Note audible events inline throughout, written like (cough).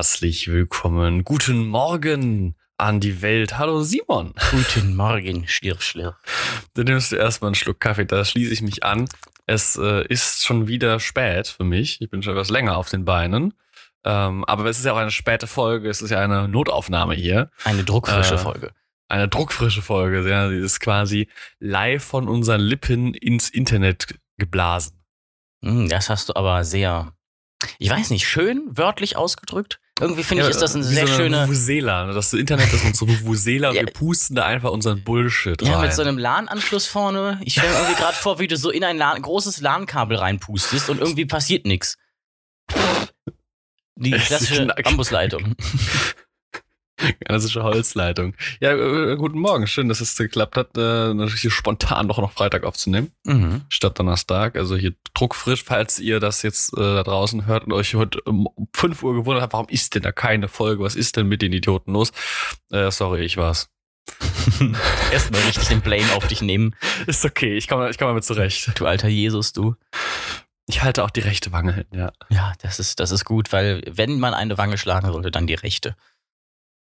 Herzlich willkommen. Guten Morgen an die Welt. Hallo Simon. Guten Morgen, Schlirf, Schlirf. Du nimmst erstmal einen Schluck Kaffee, da schließe ich mich an. Es äh, ist schon wieder spät für mich. Ich bin schon etwas länger auf den Beinen. Ähm, aber es ist ja auch eine späte Folge. Es ist ja eine Notaufnahme hier. Eine druckfrische Äh, Folge. Eine druckfrische Folge. Ja, die ist quasi live von unseren Lippen ins Internet geblasen. Hm, Das hast du aber sehr, ich weiß nicht, schön wörtlich ausgedrückt. Irgendwie finde ich, ist das eine wie sehr so schöne. Vuvuzela. ne? Das Internet ist unsere Vuvuzela und (laughs) Ja. wir pusten da einfach unseren Bullshit Ja, rein. mit so einem LAN-Anschluss vorne. Ich stelle mir irgendwie gerade vor, wie du so in ein LAN, großes LAN-Kabel reinpustest und irgendwie passiert nichts. (laughs) Die klassische knackt. (laughs) Klassische Holzleitung. Ja, äh, guten Morgen. Schön, dass es geklappt hat, äh, natürlich spontan doch noch Freitag aufzunehmen, Mhm. statt Donnerstag. Also hier druckfrisch, falls ihr das jetzt äh, da draußen hört und euch heute um 5 Uhr gewundert habt, warum ist denn da keine Folge? Was ist denn mit den Idioten los? Äh, sorry, ich war's. (laughs) Erstmal richtig den Blame auf dich nehmen, (laughs) Ist okay, ich komme ich komm damit zurecht. du alter Jesus, du. Ich halte auch die rechte Wange hin, ja. Ja, das ist, das ist gut, weil wenn man eine Wange schlagen sollte, dann die rechte.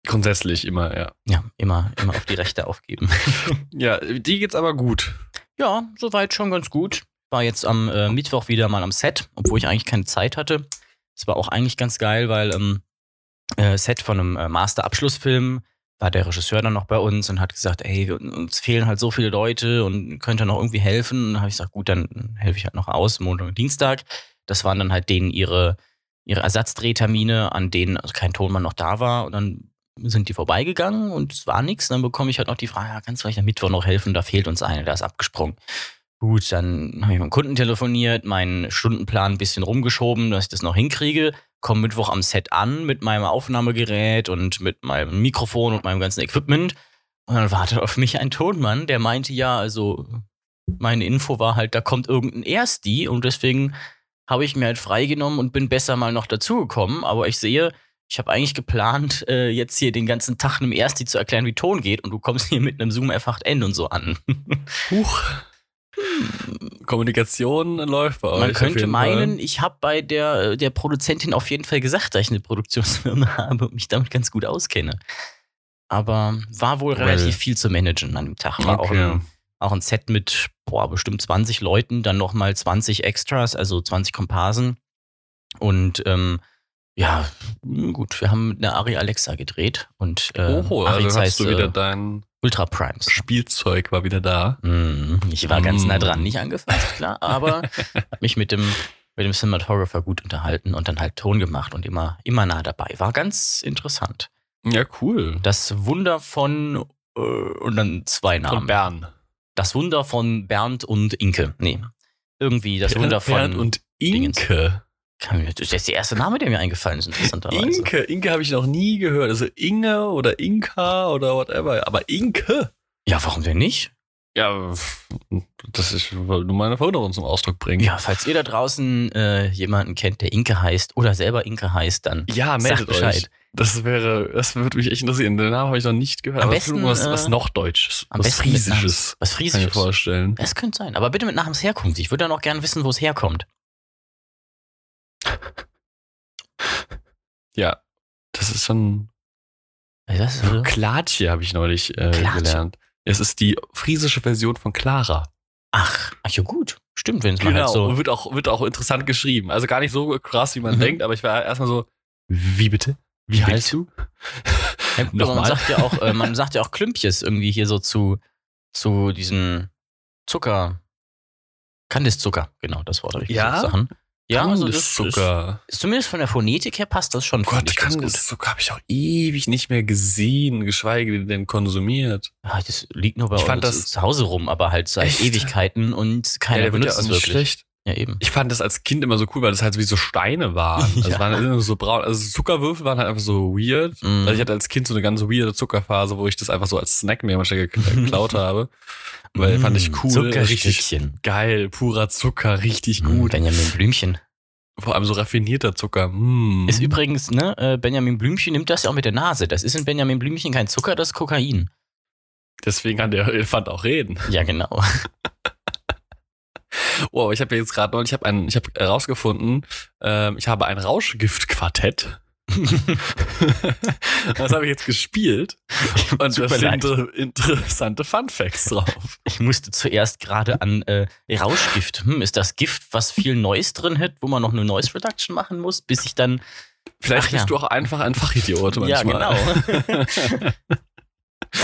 Grundsätzlich immer, ja. Ja, immer, immer auf die rechte aufgeben. (laughs) Ja, die geht's aber gut. Ja, soweit schon ganz gut. War jetzt am äh, Mittwoch wieder mal am Set, obwohl ich eigentlich keine Zeit hatte. Es war auch eigentlich ganz geil, weil ähm, äh, Set von einem äh, Master-Abschlussfilm war der Regisseur dann noch bei uns und hat gesagt, ey, uns fehlen halt so viele Leute und könnt ihr noch irgendwie helfen? Und dann habe ich gesagt, gut, dann helfe ich halt noch aus, Montag und Dienstag. Das waren dann halt denen ihre, ihre Ersatzdrehtermine, an denen also kein Tonmann noch da war. Und dann sind die vorbeigegangen und es war nichts. Dann bekomme ich halt noch die Frage, ja, kannst du vielleicht am Mittwoch noch helfen? Da fehlt uns eine, der ist abgesprungen. Gut, dann habe ich mit dem Kunden telefoniert, meinen Stundenplan ein bisschen rumgeschoben, dass ich das noch hinkriege. Komme Mittwoch am Set an mit meinem Aufnahmegerät und mit meinem Mikrofon und meinem ganzen Equipment. Und dann wartet auf mich ein Tonmann, der meinte, ja, also meine Info war halt, da kommt irgendein Ersti und deswegen habe ich mir halt freigenommen und bin besser mal noch dazugekommen. Aber ich sehe, ich habe eigentlich geplant, äh, jetzt hier den ganzen Tag einem Ersti zu erklären, wie Ton geht und du kommst hier mit einem Zoom F8N und so an. (laughs) Huch. Kommunikation läuft bei euch. Man könnte meinen, Fall. ich habe bei der, der Produzentin auf jeden Fall gesagt, dass ich eine Produktionsfirma (laughs) habe und mich damit ganz gut auskenne. Aber war wohl Well. relativ viel zu managen an dem Tag. War auch, Okay. ein, auch ein Set mit boah, bestimmt 20 Leuten, dann nochmal 20 Extras, also 20 Komparsen. Und ähm, ja, gut, wir haben mit einer Ari Alexa gedreht und äh, Oho, Ari also hast du wieder äh, dein Ultra Primes. Spielzeug war wieder da. Mm, Ich war ganz Mm. nah dran, nicht angefasst, klar, aber (laughs) mich mit dem, mit dem Cinematographer gut unterhalten und dann halt Ton gemacht und immer, immer nah dabei. War ganz interessant. Ja, cool. Das Wunder von, äh, und dann zwei Namen. Von Bern. Das Wunder von Bernd und Inke. Nee. Irgendwie das Wunder von. Bernd und Inke. Mir- das ist der erste Name, der mir eingefallen ist, interessanterweise. Inke, Inke habe ich noch nie gehört. Also Inge oder Inka oder whatever. Aber Inke? Ja, warum denn nicht? Ja, das ist, weil du meine Verwunderung zum Ausdruck bringen. Ja, falls ihr da draußen äh, jemanden kennt, der Inke heißt oder selber Inke heißt, dann Ja, meldet Bescheid. euch. Das wäre, das würde mich echt interessieren. Den Namen habe ich noch nicht gehört. Am aber besten, was, äh, was noch Deutsches. Am was besten Friesisches. Namens- Was Kann ich mir Friesisches. vorstellen. Das könnte sein. Aber bitte mit Namensherkunft. Ich würde dann auch gerne wissen, wo es herkommt. (laughs) Ja, das ist schon. Das ist so. Klatje habe ich neulich äh, gelernt. Es ist die friesische Version von Clara. Ach, ach ja gut. Stimmt, wenn es mal Genau. halt so. Und wird auch, wird auch interessant geschrieben. Also gar nicht so krass, wie man Mhm. denkt, aber ich war erstmal so, wie bitte? Wie, Wie heißt du? (laughs) Ja, (laughs) gut, man sagt ja auch, äh, man sagt ja auch Klümpjes irgendwie hier so zu, zu diesen Zucker. Kandiszucker, genau, das Wort habe ich Ja? gesagt. Ja, also das ist, Zucker. zumindest von der Phonetik her passt das schon. Oh Gott, ich, ganz gut. Kandiszucker habe ich auch ewig nicht mehr gesehen, geschweige denn konsumiert. Ja, das liegt nur bei Ich uns fand das- zu Hause rum, aber halt seit Echt? Ewigkeiten und keiner der wird benutzt ja auch es wirklich. schlecht. Ja, eben. Ich fand das als Kind immer so cool, weil das halt wie so Steine waren. (laughs) Also Ja. waren immer so braun. Also Zuckerwürfel waren halt einfach so weird. Mm. Also ich hatte als Kind so eine ganz weirde Zuckerphase, wo ich das einfach so als Snack mir manchmal gekla- geklaut (laughs) habe. Weil fand ich cool. Richtig Zuckerstückchen. geil. Purer Zucker, richtig Mm, gut. Benjamin Blümchen. Vor allem so raffinierter Zucker. Mm. Ist übrigens, ne, äh, Benjamin Blümchen nimmt das ja auch mit der Nase. Das ist in Benjamin Blümchen kein Zucker, das ist Kokain. Deswegen kann der (laughs) Elefant auch reden. Ja, genau. Oh, ich habe jetzt gerade noch, ich habe ein, ich habe herausgefunden, ähm, ich habe ein Rauschgift-Quartett. (laughs) das habe ich jetzt gespielt. Und da sind inter interessante Fun Facts drauf. Ich musste zuerst gerade an äh, Rauschgift. Hm, ist das Gift, was viel Noise drin hat, wo man noch eine Noise Reduction machen muss, bis ich dann. Vielleicht Ach bist ja. du auch einfach ein Fachidiot Ja, manchmal. genau. (laughs) (laughs)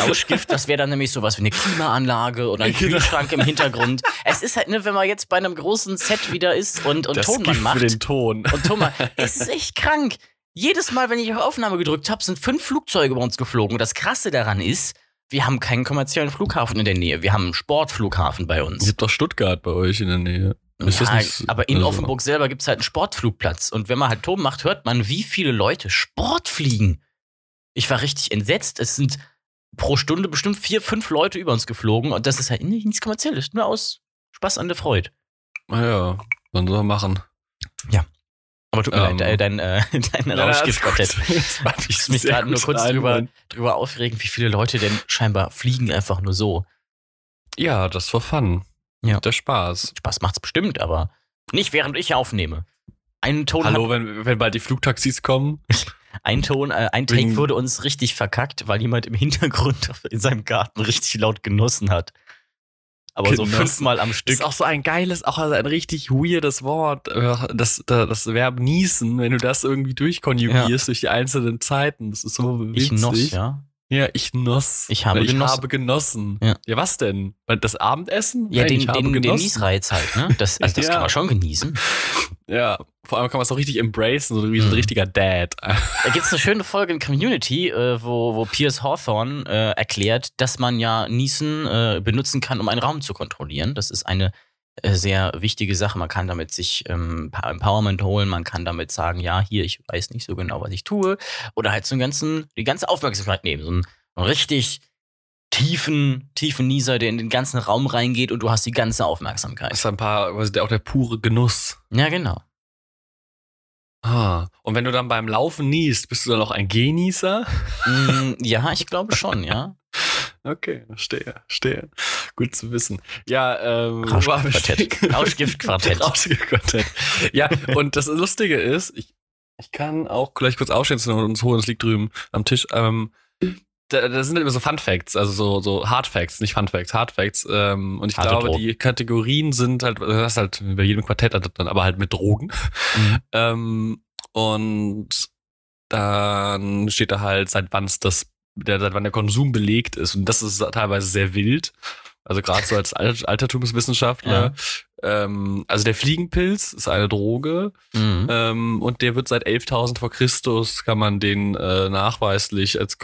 Rauschgift, das wäre dann nämlich sowas wie eine Klimaanlage oder ein (laughs) Genau. Kühlschrank im Hintergrund. Es ist halt, ne, wenn man jetzt bei einem großen Set wieder ist und, und Das Tonmann Gift macht. für den Ton. Und Thomas, (laughs) es ist echt krank. Jedes Mal, wenn ich auf Aufnahme gedrückt habe, sind fünf Flugzeuge bei uns geflogen. Und das Krasse daran ist, wir haben keinen kommerziellen Flughafen in der Nähe. Wir haben einen Sportflughafen bei Es uns. gibt doch Stuttgart bei euch in der Nähe. Ja, nicht- aber in also- Offenburg selber gibt es halt einen Sportflugplatz. Und wenn man halt Ton macht, hört man, wie viele Leute Sport fliegen. Ich war richtig entsetzt. Es sind pro Stunde bestimmt vier, fünf Leute über uns geflogen. Und das ist halt nichts Kommerzielles. Nur aus Spaß an der Freude. Ah ja, sollen wir machen. Aber tut mir Ähm. leid, äh, dein, äh, (laughs) dein Rauschgiftquartett. (laughs) Das fand Ich muss mich gerade nur kurz drüber, drüber aufregen, wie viele Leute denn scheinbar fliegen einfach nur so. Ja, das war fun. Ja. Der Spaß. Spaß macht's bestimmt, aber nicht während ich aufnehme. Ein Ton, Hallo, wenn, wenn bald die Flugtaxis kommen. (laughs) Ein Ton, äh, ein Take wurde uns richtig verkackt, weil jemand im Hintergrund (laughs) in seinem Garten richtig laut genossen hat. Aber so Genossen. fünfmal am Das Stück. ist auch so ein geiles, auch ein richtig weirdes Wort. äh, Das, das, das Verb niesen, wenn du das irgendwie durchkonjugierst durch die einzelnen Zeiten. Das ist so witzig. Ich noss, ja. Ja, ich noss. Ich habe ich genossen. habe genossen. Ja. ja, was denn? Das Abendessen? Ja, Nein, den, ich habe den, den. Niesreiz halt, ne? Das, (laughs) also das Ja. kann man schon genießen. Ja, vor allem kann man es auch richtig embracen, so wie so ein Mhm. richtiger Dad. (laughs) Da gibt's eine schöne Folge in Community, äh, wo, wo Piers Hawthorne äh, erklärt, dass man ja Niesen äh, benutzen kann, um einen Raum zu kontrollieren. Das ist eine sehr wichtige Sache. Man kann damit sich ähm, Empowerment holen, man kann damit sagen, ja, hier, ich weiß nicht so genau, was ich tue. Oder halt so einen ganzen, die ganze Aufmerksamkeit nehmen. So einen, einen richtig tiefen, tiefen Nieser, der in den ganzen Raum reingeht und du hast die ganze Das Aufmerksamkeit. ist ein paar, also auch der pure Genuss. Ja, genau. Ah. Und wenn du dann beim Laufen niest, bist du dann auch ein Genießer? mm, ja, ich glaube schon, ja. (laughs) Okay, verstehe, verstehe. Gut zu wissen. Ja, ähm, Rauschgiftquartett. (laughs) Rauschgiftquartett. Rauschgiftquartett. Ja, und das Lustige ist, ich, ich kann auch gleich kurz aufstehen und uns holen, es liegt drüben am Tisch. Ähm, da, da sind halt immer so Fun Facts, also so, so Hard Facts, nicht Fun Facts, Hard Facts. Ähm, und ich Harte glaube, Drogen. die Kategorien sind halt, das ist halt bei jedem Quartett dann aber halt mit Drogen. Mhm. Ähm, und dann steht da halt, seit wann es das, der, seit wann der Konsum belegt ist. Und das ist teilweise sehr wild. Also gerade so als Al- Altertumswissenschaftler. Ähm, also der Fliegenpilz ist eine Droge. Mhm. Ähm, und der wird seit 11.000 vor Christus kann man den äh, nachweislich als,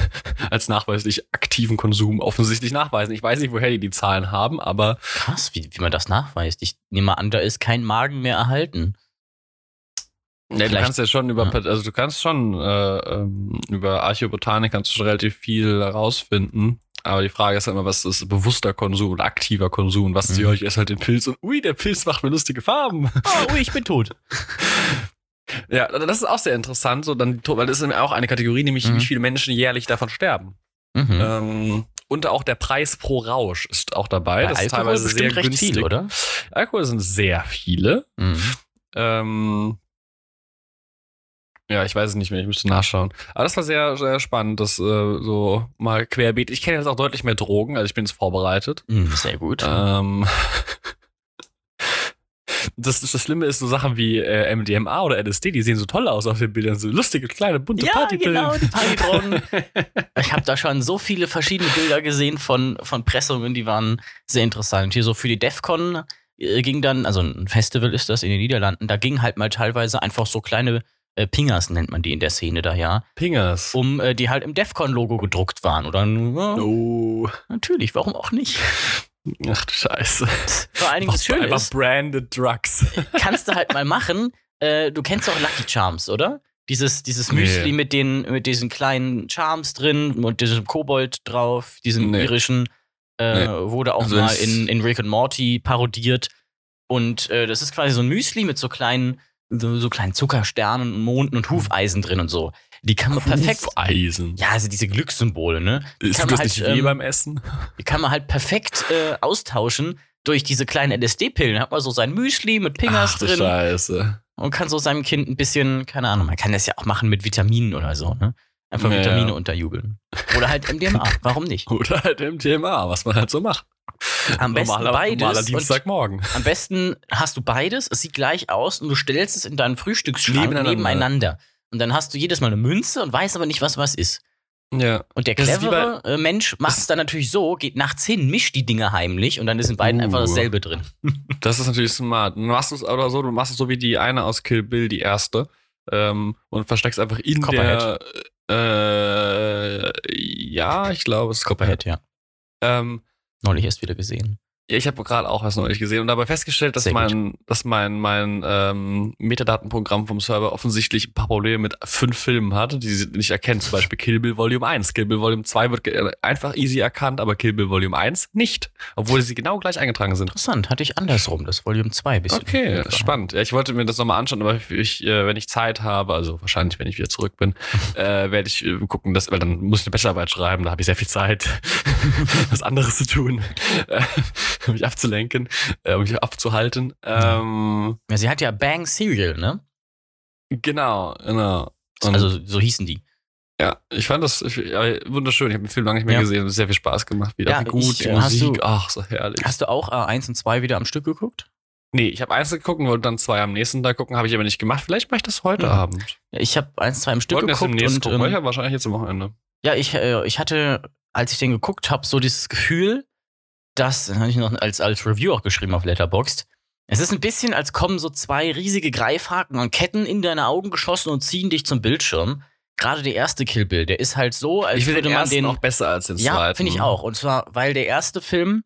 (laughs) als nachweislich aktiven Konsum offensichtlich nachweisen. Ich weiß nicht, woher die die Zahlen haben, aber Krass, wie, wie man das nachweist. Ich nehme mal an, da ist kein Magen mehr erhalten. Ja, du kannst ja schon über, Ja. also du kannst schon äh, ähm, über Archäobotanik kannst du schon relativ viel herausfinden. Aber die Frage ist halt immer, was ist bewusster Konsum und aktiver Konsum? Was Mhm. mhm. ich esse halt den Pilz und ui, der Pilz macht mir lustige Farben. Oh, ui, ich bin tot. (laughs) Ja, das ist auch sehr interessant, so dann, weil das ist auch eine Kategorie, nämlich Mhm. wie viele Menschen jährlich davon sterben. Mhm. Ähm, und auch der Preis pro Rausch ist auch dabei. Bei das ist teilweise sehr recht günstig. viel, oder? Alkohol sind sehr viele. Mhm. Ähm, ja, ich weiß es nicht mehr, ich müsste nachschauen. Aber das war sehr, sehr spannend, das äh, so mal querbeet. Ich kenne jetzt auch deutlich mehr Drogen, also ich bin jetzt vorbereitet. Mhm, Sehr gut. Ähm, (laughs) das, das Schlimme ist, so Sachen wie äh, MDMA oder LSD, die sehen so toll aus auf den Bildern. So lustige, kleine, bunte ja, Partypillen. genau, die Partydrogen. (laughs) ich habe da schon so viele verschiedene Bilder gesehen von, von Pressungen, die waren sehr interessant. Hier so für die DEFCON äh, ging dann, also ein Festival ist das in den Niederlanden, da ging halt mal teilweise einfach so kleine äh, Pingers, nennt man die in der Szene da, ja, Pingers. um äh, die halt im DEFCON-Logo gedruckt waren. Oder ja, Oh. natürlich, warum auch nicht? Ach du Scheiße. Vor allen Dingen das Schöne einfach ist, branded Drugs. kannst du halt mal machen. (laughs) Äh, du kennst doch Lucky Charms, oder? Dieses, dieses Nee. Müsli mit, den, mit diesen kleinen Charms drin und diesem Kobold drauf, diesem Nee. irischen, äh, wurde auch Also mal in, in Rick and Morty parodiert. Und äh, das ist quasi so ein Müsli mit so kleinen, so, so kleinen Zuckersternen und Monden und Hufeisen drin und so. Die kann man perfekt. Eisen. Ja, also diese Glückssymbole, ne? Die Ist kann das man nicht halt, weh ähm, beim Essen? (laughs) die kann man halt perfekt äh, austauschen durch diese kleinen LSD-Pillen hat man so sein Müsli mit Pingers Ach, drin Scheiße. und kann so seinem Kind ein bisschen, keine Ahnung, man kann das ja auch machen mit Vitaminen oder so, ne? Einfach Ja, Vitamine unterjubeln. Oder halt MDMA, warum nicht? (laughs) Oder halt Thema, was man halt so macht. Am besten normaler, beides Normaler Dienstagmorgen. Am besten hast du beides, es sieht gleich aus und du stellst es in deinen Frühstücksschrank Nebeneinander. nebeneinander. Und dann hast du jedes Mal eine Münze und weißt aber nicht, was was ist. Ja. Und der clevere äh, Mensch macht es dann natürlich so, geht nachts hin, mischt die Dinge heimlich und dann ist in beiden Uh. einfach dasselbe drin. (laughs) Das ist natürlich smart. Du machst es oder so, du machst es so wie die eine aus Kill Bill, die erste. Ähm, und versteckst einfach in Copperhead. der. Äh, ja, ich glaube, es ist Copperhead, ja. Ähm, Neulich erst wieder gesehen. Ja, ich habe gerade auch was neulich gesehen und dabei festgestellt, dass Sehr gut. mein, dass mein, mein ähm, Metadatenprogramm vom Server offensichtlich ein paar Probleme mit fünf Filmen hat, die sie nicht erkennt. Zum Beispiel Kill Bill Volume 1. Kill Bill Volume 2 wird ge- einfach easy erkannt, aber Kill Bill Volume 1 nicht. Obwohl sie genau gleich eingetragen sind. Interessant, hatte ich andersrum, das Volume 2 ein bisschen. Okay, spannend. Ja, ich wollte mir das nochmal anschauen, aber ich, äh, wenn ich Zeit habe, also wahrscheinlich, wenn ich wieder zurück bin, (laughs) äh, werde ich äh, gucken, dass, weil dann muss ich eine Bachelorarbeit schreiben, da habe ich sehr viel Zeit, (laughs) was anderes zu tun, äh, (laughs) mich abzulenken, äh, um mich abzuhalten. Ähm, Ja, sie hat ja Bang Serial, ne? genau, genau. Und, Also so hießen die. ja, ich fand das ich, ja, wunderschön. Ich habe den Film lange nicht mehr Ja. gesehen. Sehr viel Spaß gemacht. Wieder Ja, gut, ich, die äh, Musik, du- ach, so herrlich. Hast du auch A1 und 2 wieder am Stück geguckt? nee, ich habe eins geguckt und wollte dann zwei am nächsten Tag gucken, habe ich aber nicht gemacht. Vielleicht mache ich das heute Mhm. Abend. Ja, ich habe 1, 2 am Stück Wollten das geguckt demnächst und gucken, ähm, wahrscheinlich jetzt am Wochenende. ja, ich, äh, ich hatte, als ich den geguckt habe, so dieses Gefühl, dass, das habe ich noch als, als Review auch geschrieben auf Letterboxd, es ist ein bisschen, als kommen so zwei riesige Greifhaken und Ketten in deine Augen geschossen und ziehen dich zum Bildschirm. Gerade der erste Kill Bill, der ist halt so, als Ich finde würde den man ersten den auch besser als den Ja, zweiten. finde ich auch. Und zwar, weil der erste Film,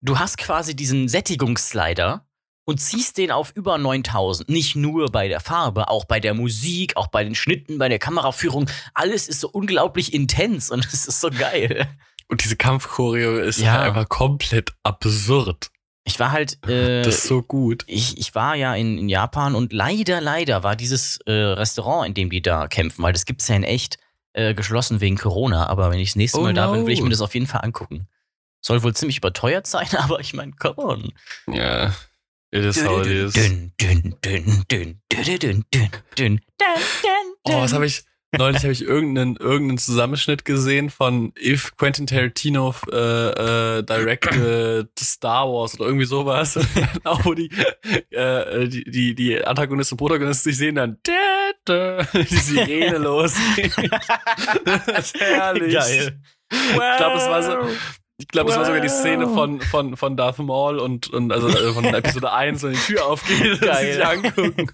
du hast quasi diesen Sättigungsslider und ziehst den auf über 9000. Nicht nur bei der Farbe, auch bei der Musik, auch bei den Schnitten, bei der Kameraführung. Alles ist so unglaublich intens und (laughs) es ist so geil. Und diese Kampfchoreo ist Ja. halt einfach komplett absurd. Ich war halt, äh, das ist so gut. ich, ich war ja in, in Japan und leider, leider war dieses äh, Restaurant, in dem die da kämpfen, weil das gibt's ja in echt, äh, geschlossen wegen Corona. Aber wenn ich das nächste Oh Mal da bin, will ich no. mir das auf jeden Fall angucken. Soll wohl ziemlich überteuert sein, aber ich meine, come on. Ja. It is how it is. Dünn, dünn, dünn, dünn, dünn, dünn, dünn, dünn, dünn, dünn, Oh, was habe ich. Neulich habe ich irgendeinen, irgendeinen Zusammenschnitt gesehen von If Quentin Tarantino äh, äh, directed Star Wars oder irgendwie sowas. Genau, wo die, äh, die, die, die Antagonisten und Protagonisten sich sehen dann die Sirene losgeht. das (laughs) ist herrlich. Geil. Ich glaube, es war so. Ich glaube, es war sogar die Szene von, von, von Darth Maul und, und also äh, von Episode 1, wenn die Tür aufgeht sie Geil. sich angucken.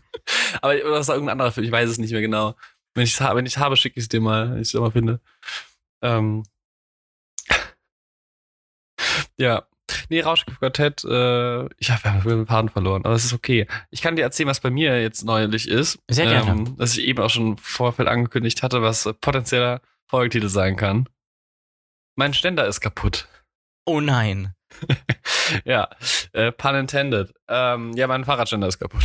Aber oder das war irgendein anderer Film, ich weiß es nicht mehr genau. Wenn ich es habe, wenn ich habe, schicke ich es dir mal, wenn ich es mal finde. Ähm. (laughs) Ja. Nee, Rauschgift-Quartett, äh, ich habe den Faden verloren, aber es ist okay. Ich kann dir erzählen, was bei mir jetzt neulich ist. Sehr gerne. Ähm, dass ich eben auch schon im Vorfeld angekündigt hatte, was potenzieller Folgetitel sein kann. Mein Ständer ist kaputt. Oh nein. (laughs) ja, äh, pun intended. Ähm, ja, mein Fahrradständer ist kaputt.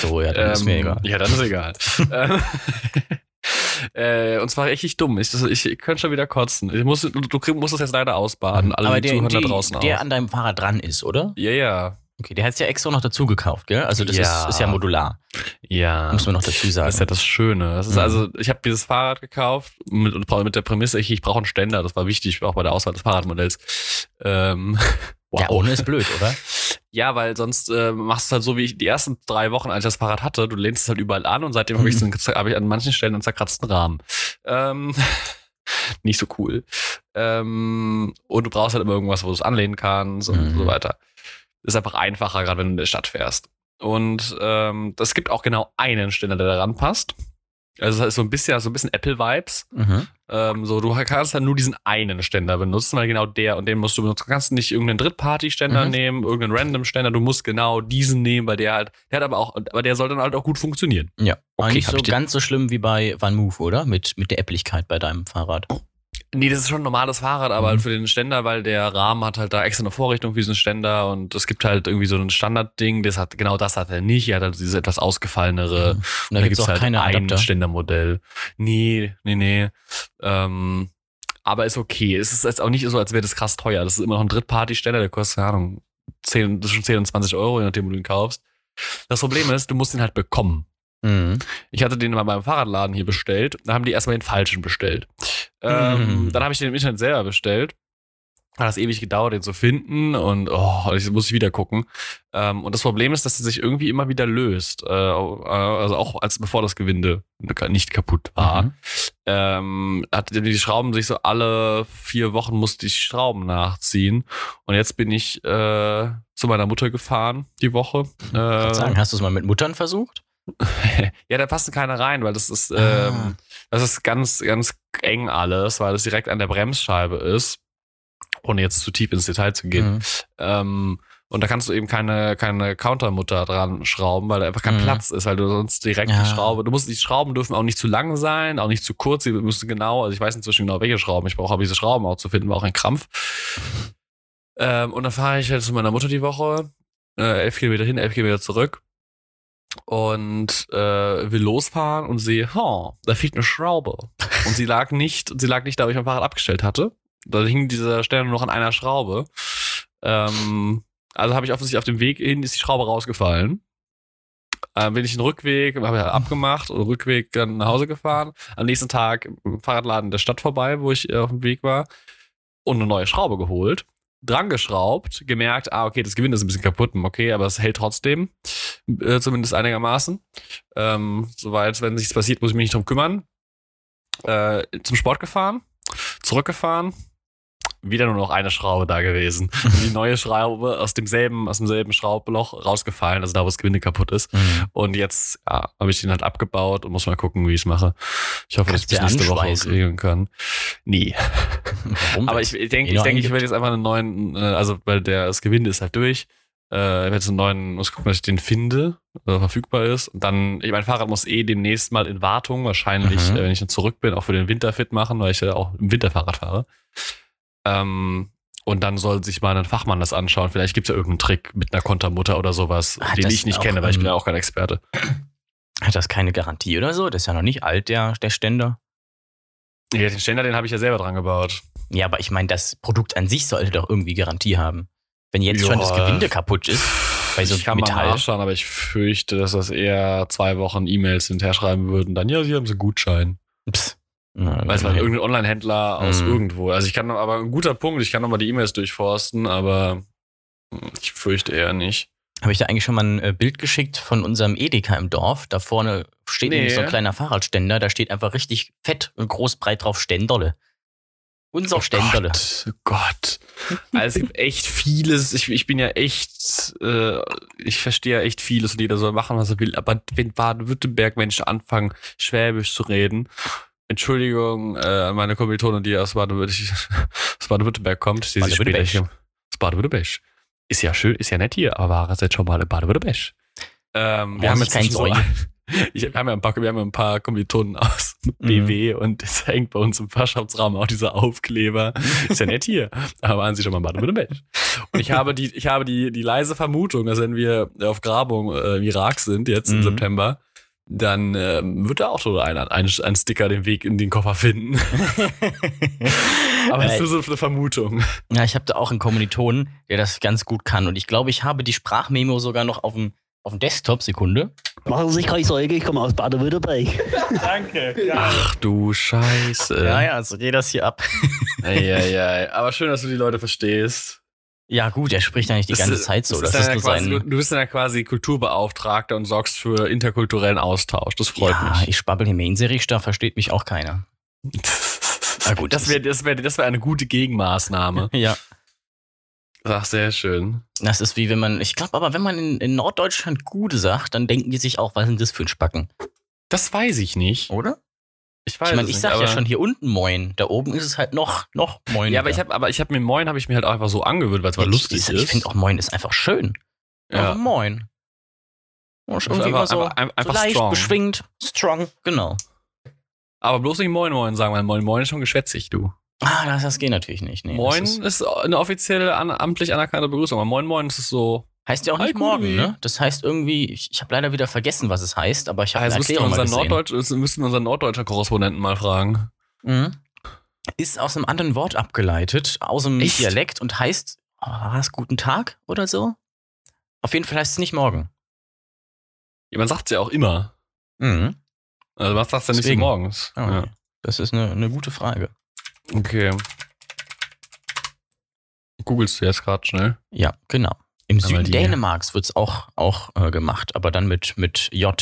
So, ja, dann ist mir Ähm, egal. Ja, dann ist egal. (laughs) Ähm, (laughs) äh, und zwar richtig dumm. Ich, das- ich könnte schon wieder kotzen. Ich muss, du, du musst es jetzt leider ausbaden. Alle Aber die der, zuhören da die, draußen der auch. an deinem Fahrrad dran ist, oder? Ja, ja. Okay, der hat es ja extra noch dazu gekauft, gell? Also das Ja. ist, ist ja modular, Ja. muss man noch dazu sagen. Das ist ja das Schöne. Das ist Mhm. also, ich habe dieses Fahrrad gekauft mit, mit der Prämisse, ich, ich brauche einen Ständer. Das war wichtig, auch bei der Auswahl des Fahrradmodells. Ähm, (laughs) wow. Ja, ohne ist blöd, oder? (laughs) Ja, weil sonst äh, machst du es halt so, wie ich die ersten drei Wochen, als ich das Fahrrad hatte, du lehnst es halt überall an und seitdem habe ich, Mhm. hab ich an manchen Stellen einen zerkratzten Rahmen. Ähm, (laughs) nicht so cool. Ähm, und du brauchst halt immer irgendwas, wo du es anlehnen kannst und Mhm. so weiter. Ist einfach einfacher, gerade wenn du in der Stadt fährst. Und ähm, das gibt auch genau einen Ständer, der daran passt. Also es ist so ein bisschen, so ein bisschen Apple-Vibes. Mhm. Ähm, so, du kannst dann nur diesen einen Ständer benutzen, weil genau der und den musst du benutzen. Du kannst nicht irgendeinen Drittparty-Ständer Mhm. nehmen, irgendeinen Random-Ständer, du musst genau diesen nehmen, weil der halt, der hat aber auch, aber der soll dann halt auch gut funktionieren. Ja. Okay, nicht hab so ganz so schlimm wie bei Van Move, oder? Mit, mit der Äpplichkeit bei deinem Fahrrad. Nee, das ist schon ein normales Fahrrad, aber Mhm. halt für den Ständer, weil der Rahmen hat halt da extra eine Vorrichtung für diesen Ständer und es gibt halt irgendwie so ein Standardding, das hat, genau das hat er nicht. Er hat halt dieses etwas ausgefallenere. Und da gibt es halt keine ein Adapter. Ständermodell. Nee, nee, nee. Ähm, aber ist okay. Es ist jetzt auch nicht so, als wäre das krass teuer. Das ist immer noch ein Drittparty-Ständer, der kostet, keine Ahnung, 10, zwischen 10 und 20 Euro, je nachdem, wo du ihn kaufst. Das Problem ist, du musst ihn halt bekommen. Mhm. Ich hatte den mal beim Fahrradladen hier bestellt. Da haben die erstmal den falschen bestellt. Ähm, Mhm. Dann habe ich den im Internet selber bestellt. Hat das ewig gedauert, den zu finden und oh, ich muss ich wieder gucken. Ähm, und das Problem ist, dass er sich irgendwie immer wieder löst. Äh, also auch als bevor das Gewinde nicht kaputt war. Mhm. Ähm, hat die Schrauben sich so alle vier Wochen musste ich Schrauben nachziehen. Und jetzt bin ich äh, zu meiner Mutter gefahren die Woche. Ich Äh, sagen, hast du es mal mit Muttern versucht? (laughs) ja, da passen keine rein, weil das ist, Ah. ähm, das ist ganz, ganz eng alles, weil das direkt an der Bremsscheibe ist. Ohne jetzt zu tief ins Detail zu gehen. Mhm. Ähm, und da kannst du eben keine, keine Countermutter dran schrauben, weil da einfach kein Mhm. Platz ist, weil du sonst direkt Ja. die Schraube, du musst, die Schrauben dürfen auch nicht zu lang sein, auch nicht zu kurz, sie müssen genau, also ich weiß inzwischen genau, welche Schrauben ich brauche, aber diese Schrauben auch zu finden, war auch ein Krampf. (laughs) Ähm, und dann fahre ich halt zu meiner Mutter die Woche, äh, elf Kilometer hin, elf Kilometer zurück und äh, will losfahren und sehe, oh, da fehlt eine Schraube. Und sie lag nicht, sie lag nicht da, wo ich mein Fahrrad abgestellt hatte. Da hing diese Stelle nur noch an einer Schraube. Ähm, also habe ich offensichtlich auf dem Weg hin, ist die Schraube rausgefallen. Ähm, bin ich den Rückweg, habe ja abgemacht und Rückweg dann nach Hause gefahren. Am nächsten Tag im Fahrradladen der Stadt vorbei, wo ich äh, auf dem Weg war, und eine neue Schraube geholt. Dran geschraubt, gemerkt, ah, okay, das Gewinde ist ein bisschen kaputt, okay, aber es hält trotzdem, äh, zumindest einigermaßen. Ähm, soweit, wenn nichts passiert, muss ich mich nicht drum kümmern. Äh, zum Sport gefahren, zurückgefahren, wieder nur noch eine Schraube da gewesen. (laughs) Die neue Schraube aus demselben, aus demselben Schraubloch rausgefallen, also da, wo das Gewinde kaputt ist. Mhm. Und jetzt ja, habe ich den halt abgebaut und muss mal gucken, wie ich es mache. Ich hoffe, dass ich Kannst du nächste Woche anschweißen? regeln kann. Nee. (laughs) (laughs) Warum Aber das? ich, ich denke, ich, denk, ich eingibt. werde jetzt einfach einen neuen, äh, also weil der, das Gewinde ist halt durch. Äh, ich werde jetzt einen neuen, muss gucken, dass ich den finde, der verfügbar ist. Und dann, ich, mein Fahrrad muss eh demnächst mal in Wartung, wahrscheinlich, Mhm. äh, wenn ich dann zurück bin, auch für den Winter fit machen, weil ich ja auch im Winterfahrrad fahre. Ähm, und dann soll sich mal ein Fachmann das anschauen. Vielleicht gibt es ja irgendeinen Trick mit einer Kontermutter oder sowas, Hat den das ich nicht kenne, weil ich bin ähm, ja auch kein Experte. Hat das keine Garantie oder so? Das ist ja noch nicht alt, der, der Ständer. Ja, den Ständer, den habe ich ja selber dran gebaut. Ja, aber ich meine, das Produkt an sich sollte doch irgendwie Garantie haben. Wenn jetzt schon das. Gewinde kaputt ist, bei so ich kann mal Metall. nachschauen, aber ich fürchte, dass das eher zwei Wochen E-Mails hinterher schreiben würden. Dann, ja, sie haben so einen Gutschein. Psst. Weiß man, irgendein Online-Händler aus Mhm. irgendwo. Also ich kann noch, aber ein guter Punkt, ich kann noch mal die E-Mails durchforsten, aber hm, ich fürchte eher nicht. Habe ich da eigentlich schon mal ein äh, Bild geschickt von unserem Edeka im Dorf? Da vorne steht Nee. nämlich so ein kleiner Fahrradständer, da steht einfach richtig fett und groß breit drauf Ständerle. Unser Ständerle. Gott, oh Gott. (laughs) Also es gibt echt vieles. Ich, ich bin ja echt, äh, ich verstehe ja echt vieles und jeder soll machen, was er will. Aber wenn Baden-Württemberg Menschen anfangen, Schwäbisch zu reden, Entschuldigung äh, an meine Kommilitonen, die aus Baden-Württemberg (laughs) kommt, die sich später hier aus Baden-Württemberg. Ist ja schön, ist ja nett hier, aber war jetzt schon mal in Baden-Württemberg? Ähm, wir Oh, haben jetzt kein so. (laughs) ich, wir, haben ja ein paar, wir haben ja ein paar Kommilitonen aus (laughs) Mhm. BW und es hängt bei uns im Fachschaftsraum auch dieser Aufkleber. Ist ja nett hier, aber waren Sie schon mal in Baden-Württemberg? Und ich habe die, ich habe die, die leise Vermutung, dass wenn wir auf Grabung äh, im Irak sind, jetzt im Mhm. September, dann ähm, wird da auch so ein, ein, ein Sticker den Weg in den Koffer finden. (laughs) Aber das ist nur so eine Vermutung. Ja, ich habe da auch einen Kommilitonen, der das ganz gut kann. Und ich glaube, ich habe die Sprachmemo sogar noch auf dem, auf dem Desktop. Sekunde. Machen Sie sich keine Sorge, ich komme aus Baden-Württemberg. Ach du Scheiße. Ja, ja, so geht das hier ab. (laughs) Eieiei. Aber schön, dass du die Leute verstehst. Ja, gut, er spricht eigentlich die Das ganze ist- Zeit so. Das Das, ist ist ja quasi, sein. du bist dann ja quasi Kulturbeauftragter und sorgst für interkulturellen Austausch. Das freut Ja, mich. ich spabbel hier Mainserich, da versteht mich auch keiner. (laughs) Na gut, das wäre das wär, das wär eine gute Gegenmaßnahme. (laughs) Ja. Ach, sehr schön. Das ist wie wenn man, ich glaube aber, wenn man in, in Norddeutschland Gude sagt, dann denken die sich auch, was ist denn das für ein Spacken? Das weiß ich nicht. Oder? Ich weiß Ich meine, ich sag ja schon hier unten Moin. Da oben ist es halt noch, noch Moin. Ja, aber ich habe aber ich habe mir Moin habe ich mir halt auch einfach so angewöhnt, weil es mal lustig ich, ist. Ich finde auch Moin ist einfach schön. ja. Ja. Moin. Ja, Das ist irgendwie einfach, so, einfach, einfach, so leicht strong. beschwingt, strong, genau. Aber bloß nicht Moin Moin sagen, weil Moin Moin ist schon geschwätzig, du. Ah, das, das geht natürlich nicht. Nee, Moin ist, ist, eine offiziell an, amtlich anerkannte Begrüßung. Aber Moin Moin ist es so. heißt ja auch Hi, nicht morgen, ne? Das heißt irgendwie, ich, ich habe leider wieder vergessen, was es heißt, aber ich habe Also eine Erklärung mal gesehen. Norddeutsch, das müssten wir unseren norddeutschen Korrespondenten mal fragen. Mhm. Ist aus einem anderen Wort abgeleitet, aus dem Echt? Dialekt und heißt war es guten Tag oder so? Auf jeden Fall heißt es nicht morgen. Ja, man sagt es ja auch immer. Mhm. Also man sagt es ja nicht so morgens. Ah, Ja. Das ist eine, eine gute Frage. Okay. Googlest du jetzt gerade schnell? Ja, genau. Im Aber Süden die- Dänemarks wird es auch, auch äh, gemacht, aber dann mit, mit J.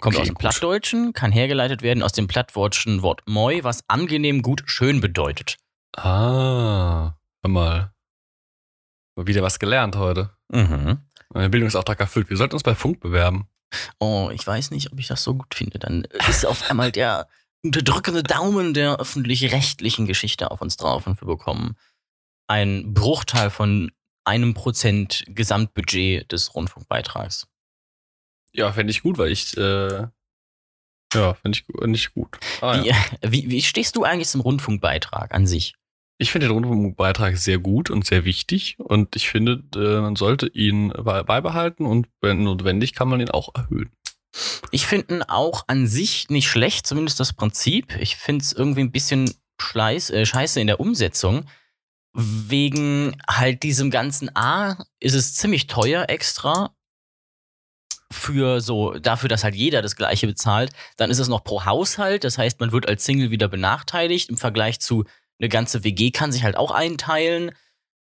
Kommt Okay, aus dem gut. Plattdeutschen, kann hergeleitet werden aus dem plattdeutschen Wort moi, was angenehm, gut, schön bedeutet. Ah, hör mal. Mal Wieder was gelernt heute. Mhm. Mein Bildungsauftrag erfüllt. Wir sollten uns bei Funk bewerben. Oh, ich weiß nicht, ob ich das so gut finde. Dann ist auf einmal der unterdrückende Daumen der öffentlich-rechtlichen Geschichte auf uns drauf und wir bekommen einen Bruchteil von einem Prozent Gesamtbudget des Rundfunkbeitrags. Ja, fände ich gut, weil ich, äh, ja, fände ich, ich gut. Ah, ja. Wie, (laughs) wie, wie stehst du eigentlich zum Rundfunkbeitrag an sich? Ich finde den Rundfunkbeitrag sehr gut und sehr wichtig und ich finde, äh, man sollte ihn bei- beibehalten und wenn notwendig kann man ihn auch erhöhen. Ich finde ihn auch an sich nicht schlecht, zumindest das Prinzip. Ich finde es irgendwie ein bisschen schleiß, äh, scheiße in der Umsetzung. Wegen halt diesem ganzen A ist es ziemlich teuer extra. Für so, dafür, dass halt jeder das Gleiche bezahlt. Dann ist es noch pro Haushalt. Das heißt, man wird als Single wieder benachteiligt im Vergleich zu eine ganze WG kann sich halt auch einteilen.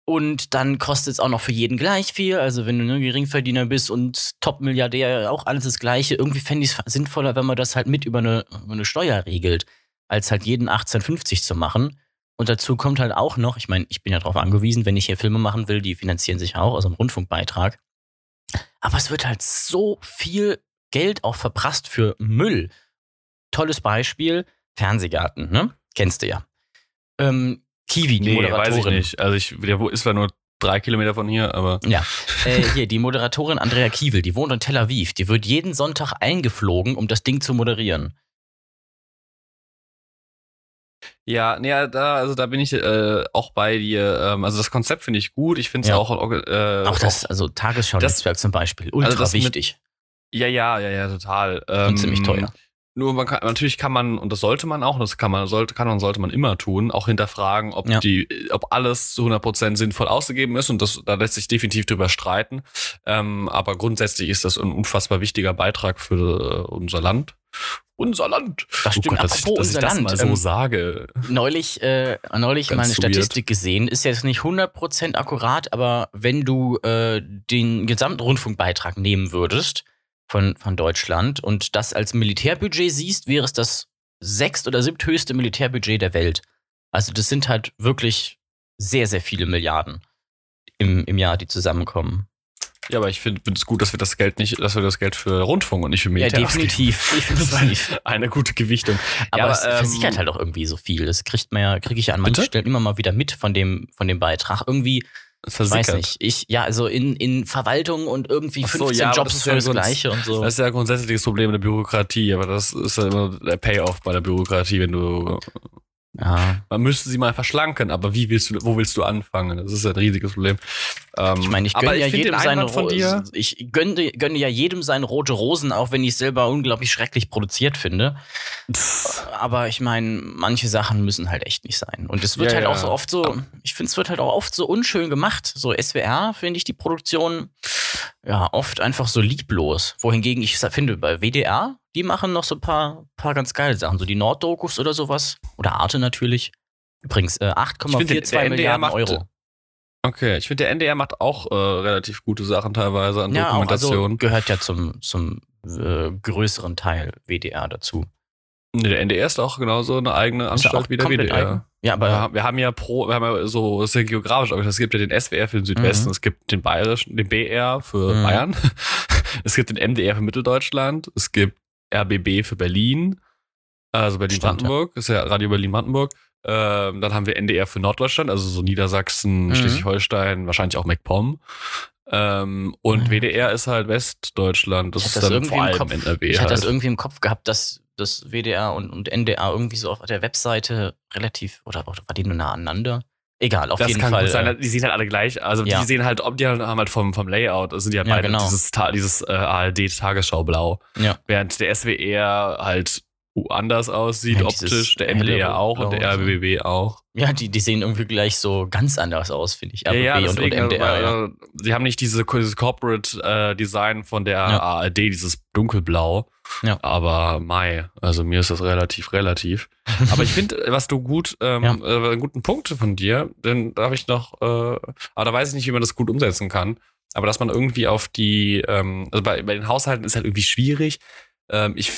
Und dann kostet es auch noch für jeden gleich viel. Also wenn du ein Geringverdiener bist und Top-Milliardär, auch alles das Gleiche. Irgendwie fände ich es sinnvoller, wenn man das halt mit über eine, über eine Steuer regelt, als halt jeden 1850 zu machen. Und dazu kommt halt auch noch, ich meine, ich bin ja darauf angewiesen, wenn ich hier Filme machen will, die finanzieren sich auch aus einem Rundfunkbeitrag. Aber es wird halt so viel Geld auch verprasst für Müll. Tolles Beispiel, Fernsehgarten, ne? Kennst du ja. Ähm, Kiwi, die Moderatorin. weiß ich nicht. Also ich, der ist zwar nur drei Kilometer von hier, aber Ja, (laughs) äh, hier, die Moderatorin Andrea Kiewel, die wohnt in Tel Aviv. Die wird jeden Sonntag eingeflogen, um das Ding zu moderieren. Ja, nee, da, also da bin ich äh, auch bei dir. Ähm, also das Konzept finde ich gut. Ich finde es Ja. auch, äh, Auch das, also Tagesschau-Netzwerk zum Beispiel, ultra also das mit- wichtig Ja, ja, ja, ja, total. und Ähm, ziemlich teuer. Nur man kann, natürlich kann man, und das sollte man auch, das kann man, sollte, kann und sollte man immer tun, auch hinterfragen, ob Ja. die, ob alles zu 100% sinnvoll ausgegeben ist und das, da lässt sich definitiv drüber streiten. Ähm, aber grundsätzlich ist das ein unfassbar wichtiger Beitrag für äh, unser Land. Unser Land! Das stimmt, dass ich, apropos dass ich unser das Land, mal so ähm, sage. Neulich, äh, neulich Ganz mal eine so weird. Statistik gesehen, ist jetzt nicht 100% akkurat, aber wenn du äh, den gesamten Rundfunkbeitrag nehmen würdest von, von Deutschland und das als Militärbudget siehst, wäre es das sechst- oder siebthöchste Militärbudget der Welt. Also das sind halt wirklich sehr, sehr viele Milliarden im, im Jahr, die zusammenkommen. Ja, aber ich finde es gut, dass wir das Geld nicht, dass wir das Geld für Rundfunk und nicht für Ja, Militär definitiv, ausgeben. definitiv. (laughs) Eine gute Gewichtung. Aber, Ja, es aber, ähm, versichert halt auch irgendwie so viel. Das kriegt man ja, kriege ich ja an manchen Bitte? Stellen immer mal wieder mit von dem, von dem Beitrag. Irgendwie Ich weiß versickert. nicht. Ich, ja, also in, in Verwaltung und irgendwie so, 15 ja, das Jobs ist für ja das Gleiche und so. Das ist ja ein grundsätzliches Problem der Bürokratie, aber das ist ja immer der Payoff bei der Bürokratie, wenn du. Ja. Man müsste sie mal verschlanken, aber wie willst du, wo willst du anfangen? Das ist ein riesiges Problem. Ähm, Ich meine, ich gönne ja jedem seine von dir. Ich gönne, gönne ja jedem seine rote Rosen, auch wenn ich es selber unglaublich schrecklich produziert finde. Aber ich meine, manche Sachen müssen halt echt nicht sein. Und es wird Ja, halt ja. auch so oft so, ich finde, es wird halt auch oft so unschön gemacht. So SWR finde ich die Produktion ja oft einfach so lieblos. Wohingegen ich finde, bei WDR, die machen noch so ein paar, paar ganz geile Sachen. So die Norddokus oder sowas. Oder Arte natürlich. Übrigens, äh, Ich finde, der 8,42 NDR Milliarden macht- Euro. Okay, ich finde, der NDR macht auch äh, relativ gute Sachen teilweise an Ja, auch, also Dokumentation. gehört ja zum, zum äh, größeren Teil WDR dazu. Nee, der NDR ist auch genauso eine eigene ja Anstalt wie der WDR. eigen. Ja, aber wir, haben, wir haben ja pro, wir haben ja so, es ist ja geografisch, aber es gibt ja den SWR für den Südwesten, Mhm. es gibt den bayerischen, den BR für Mhm. Bayern, (laughs) es gibt den MDR für Mitteldeutschland, es gibt RBB für Berlin, also Berlin-Brandenburg, ist ja Radio Berlin-Brandenburg. Ähm, dann haben wir NDR für Norddeutschland, also so Niedersachsen, Mhm. Schleswig-Holstein, wahrscheinlich auch MacPom. Ähm, und Mhm. WDR ist halt Westdeutschland, das ist das dann vor allem Kopf. NRW ich hatte das halt. irgendwie im Kopf gehabt, dass das WDR und, und NDR irgendwie so auf der Webseite relativ oder, war die nur nah aneinander? Egal, auf das jeden kann Fall. gut sein, äh, die sehen halt alle gleich. Also ja. die sehen halt, ob die halt- haben halt vom, vom Layout, also sind die halt Ja, beide genau. dieses, dieses äh, ARD-Tagesschau blau. Ja. Während der SWR halt anders aussieht Ja, optisch, der NDR auch und der so. RBB auch. Ja, die, die sehen irgendwie gleich so ganz anders aus, finde ich. Ja, ja, RBB und, und MDR. weil, ja. äh, sie haben nicht diese, dieses Corporate äh, Design von der Ja. ARD, dieses dunkelblau. Ja. Aber Mai, also mir ist das relativ, relativ. Aber ich finde, was du gut, ähm, Ja. äh, einen guten Punkt von dir, denn da habe ich noch, äh, aber da weiß ich nicht, wie man das gut umsetzen kann. Aber dass man irgendwie auf die, ähm, also bei, bei den Haushalten ist halt irgendwie schwierig. Ähm, ich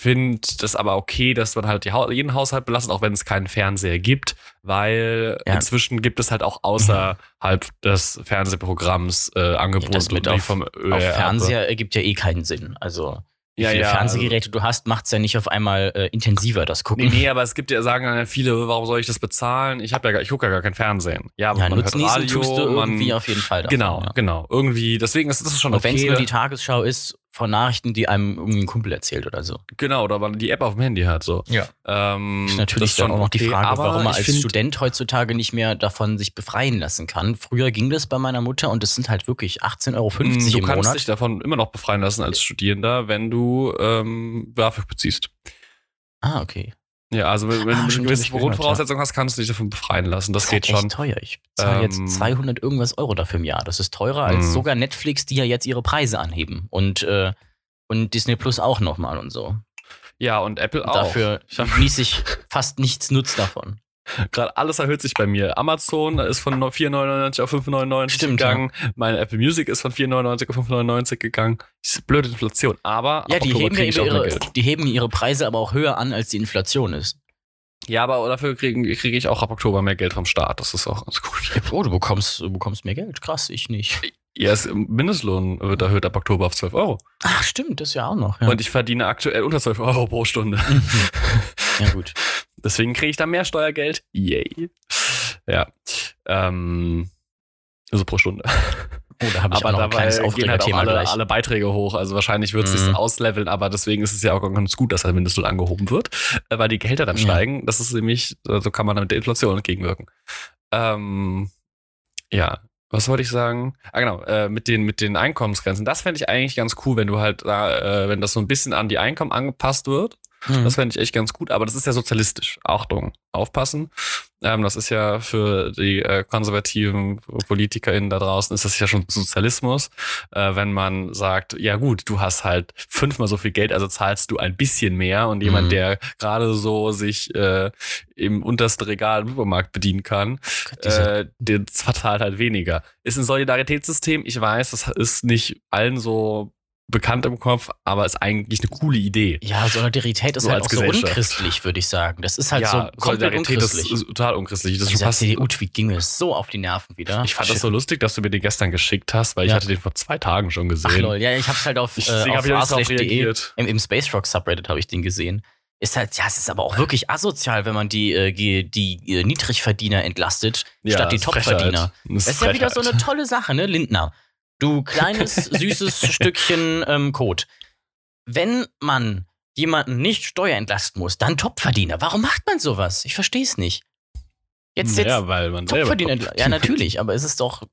finde das aber okay, dass man halt Hau- jeden Haushalt belastet, auch wenn es keinen Fernseher gibt, weil Ja. inzwischen gibt es halt auch außerhalb des Fernsehprogramms äh, Angebote, das mit auf- vom Auf ÖRB. Fernseher ergibt ja eh keinen Sinn. Also, wie Ja, viele ja, Fernsehgeräte du hast, macht es ja nicht auf einmal äh, intensiver, das Gucken. Nee, nee, aber es gibt ja, sagen dann ja viele, warum soll ich das bezahlen? Ich habe ja, gar- ich gucke ja gar kein Fernsehen. Ja, aber ja, man hört Nutznießen Radio, tust du man, irgendwie auf jeden Fall. davon, Genau, Ja. genau. Irgendwie, deswegen ist das schon Und wenn es okay. nur die Tagesschau ist, von Nachrichten, die einem irgendwie ein Kumpel erzählt oder so. genau, oder man die App auf dem Handy hat, so. Ja. Ähm, Ist natürlich das dann auch noch die okay, Frage, aber warum man als Student heutzutage nicht mehr davon sich befreien lassen kann. Früher ging das bei meiner Mutter und es sind halt wirklich 18,50 Euro Du im kannst Monat. dich davon immer noch befreien lassen als Studierender, wenn du ähm, BAföG beziehst. Ah, okay. Ja, also wenn, wenn Ah, du eine gewisse Grundvoraussetzung hast, kannst du dich davon befreien lassen. Das ist geht halt schon. echt teuer. Ich zahle Ähm, jetzt 200 irgendwas Euro dafür im Jahr. Das ist teurer als Mhm. sogar Netflix, die ja jetzt ihre Preise anheben. Und, äh, und Disney Plus auch nochmal und so. Ja, und Apple auch. Dafür Ich hab- genieße ich fast nichts Nutz davon. Gerade alles erhöht sich bei mir. Amazon ist von 4,99 auf 5,99 Stimmt, gegangen. Meine Apple Music ist von 4,99 auf 5,99 gegangen. Diese blöde Inflation. Aber Ja, die heben, ja ihre, die heben ihre Preise aber auch höher an, als die Inflation ist. Ja, aber dafür kriege krieg ich auch ab Oktober mehr Geld vom Staat. Das ist auch ganz gut. Oh, du bekommst, du bekommst mehr Geld. Krass, ich nicht. Ja, es- Mindestlohn wird erhöht ab Oktober auf 12 Euro. Ach, stimmt, das ja auch noch. Ja, Und ich verdiene aktuell unter 12 Euro pro Stunde. Mhm. (laughs) ja gut. Deswegen kriege ich da mehr Steuergeld. Yay. Ja. Ähm, also pro Stunde. Oh, da habe ich auch noch ein kleines gehen halt auch Aufregerthema alle, alle Beiträge hoch. Also wahrscheinlich wird es sich Mhm. ausleveln, aber deswegen ist es ja auch ganz gut, dass der Mindestlohn angehoben wird, äh, weil die Gehälter dann Ja. steigen. Das ist nämlich, äh, so kann man damit der Inflation entgegenwirken. Ähm, ja, was wollte ich sagen? Ah, genau, äh, mit den, mit den Einkommensgrenzen. Das fände ich eigentlich ganz cool, wenn du halt da, äh, wenn das so ein bisschen an die Einkommen angepasst wird. Mhm. Das fände ich echt ganz gut, aber das ist ja sozialistisch. Achtung, aufpassen. Ähm, das ist ja für die äh, konservativen PolitikerInnen da draußen, ist das ja schon Sozialismus, äh, wenn man sagt, ja gut, du hast halt fünfmal so viel Geld, also zahlst du ein bisschen mehr und jemand, Mhm. der gerade so sich äh, im untersten Regal im Supermarkt bedienen kann, äh, der zahlt halt weniger. Ist ein Solidaritätssystem, ich weiß, das ist nicht allen so bekannt im Kopf, aber ist eigentlich eine coole Idee. ja, Solidarität ist so halt auch so unchristlich, würde ich sagen. Das ist halt ja, so komplett Solidarität ist, unchristlich. ist total unchristlich. Das Dieser CDU-Tweet ging mir so auf die Nerven wieder. ich fand das Shit. so lustig, dass du mir den gestern geschickt hast, weil ich Ja. hatte den vor zwei Tagen schon gesehen. Ach lol, ja, ich hab's halt auf, Ich- äh, auf ich reagiert. im, im Space Rock Subreddit habe ich den gesehen. Ist halt, ja, es ist aber auch wirklich asozial, wenn man die, äh, die, die äh, Niedrigverdiener entlastet, Ja, statt die. Topverdiener. Das Das ist ja wieder so eine tolle Sache, ne, Lindner? Du (laughs) kleines, süßes Stückchen ähm, Code. Wenn man jemanden nicht steuerentlasten muss, dann Topverdiener. Warum macht man sowas? Ich verstehe es nicht. Jetzt, jetzt ja, weil man Topverdiener. Top- Ja, natürlich, aber es ist doch.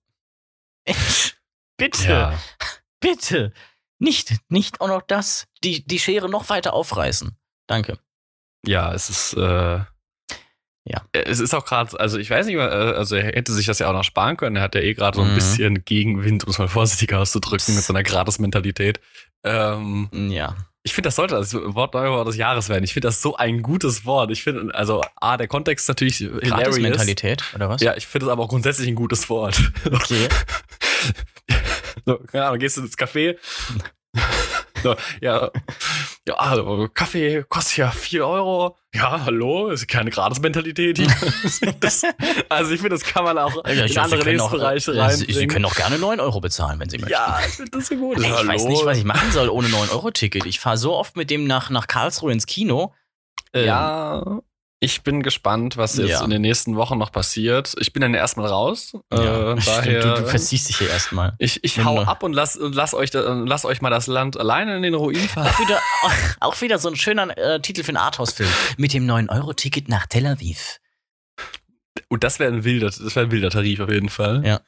(laughs) Bitte, Ja, bitte. Nicht, nicht auch noch das, die, die Schere noch weiter aufreißen. Danke. ja, es ist äh, Ja. Es ist auch gerade, also ich weiß nicht, äh, also er hätte sich das ja auch noch sparen können. Er hat ja eh gerade so ein Mhm. bisschen Gegenwind, um es mal vorsichtig auszudrücken, mit so einer Gratis-Mentalität. Ähm, Ja. Ich finde, das sollte das Wort Neubauer des Jahres werden. Ich finde das so ein gutes Wort. Ich finde, also, A, der Kontext ist natürlich hilarious. Gratis-Mentalität, oder was? Ja, ich finde es aber auch grundsätzlich ein gutes Wort. Okay. (laughs) So, keine Ahnung, gehst du ins Café? (laughs) So, ja, ja, also, Kaffee kostet ja 4 Euro. Ja, hallo, ist keine Gratis-Mentalität (laughs) also ich finde, das kann man auch Ja, in andere Lebensbereiche äh, Sie, können auch gerne 9 Euro bezahlen, wenn Sie möchten. ja, ich finde das so gut. Ey, ich hallo. weiß nicht, was ich machen soll ohne 9-Euro-Ticket. Ich fahre so oft mit dem nach, nach Karlsruhe ins Kino. Ähm, Ja, ich bin gespannt, was jetzt Ja. in den nächsten Wochen noch passiert. Ich bin dann erstmal raus. ja. äh, daher, du, du verziehst dich hier erstmal. ich, ich hau ab und lass, lass, euch, lass euch mal das Land alleine in den Ruin fahren. Auch wieder, auch wieder so ein schöner äh, Titel für einen Arthouse-Film. Mit dem 9-Euro-Ticket nach Tel Aviv. Und das wäre ein wilder, das wäre ein wilder Tarif auf jeden Fall. Ja.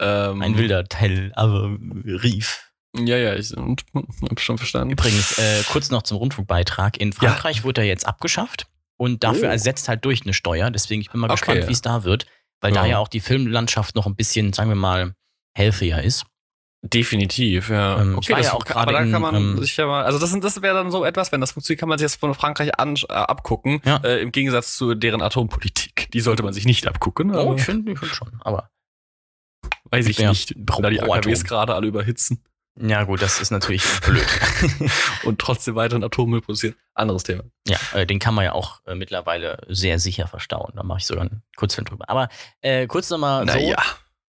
Ähm, Ein wilder Tel Aviv. Ja, ja, ich hab schon verstanden. Übrigens, äh, kurz noch zum Rundfunkbeitrag. In Frankreich wurde er jetzt abgeschafft und dafür Oh. ersetzt halt durch eine Steuer. Deswegen, ich bin mal Okay. gespannt, wie es da wird, weil da Ja. ja auch die Filmlandschaft noch ein bisschen, sagen wir mal, healthier ist. Definitiv, ja. Ähm, ich war das ja auch kann- aber da kann man in, ähm, sich ja mal, also das, das wäre dann so etwas, wenn das funktioniert, kann man sich das von Frankreich an, äh, abgucken, Ja. äh, im Gegensatz zu deren Atompolitik. Die sollte man sich nicht abgucken, Oh, aber ich finde find schon. Aber weiß ich Ja, nicht, da die AKWs gerade alle überhitzen ja, gut, das ist natürlich (laughs) blöd. und trotzdem weiteren Atommüll produzieren. Anderes Thema. ja, äh, den kann man ja auch äh, mittlerweile sehr sicher verstauen. Da mache ich sogar einen Kurzfilm drüber. Aber äh, kurz nochmal so Naja,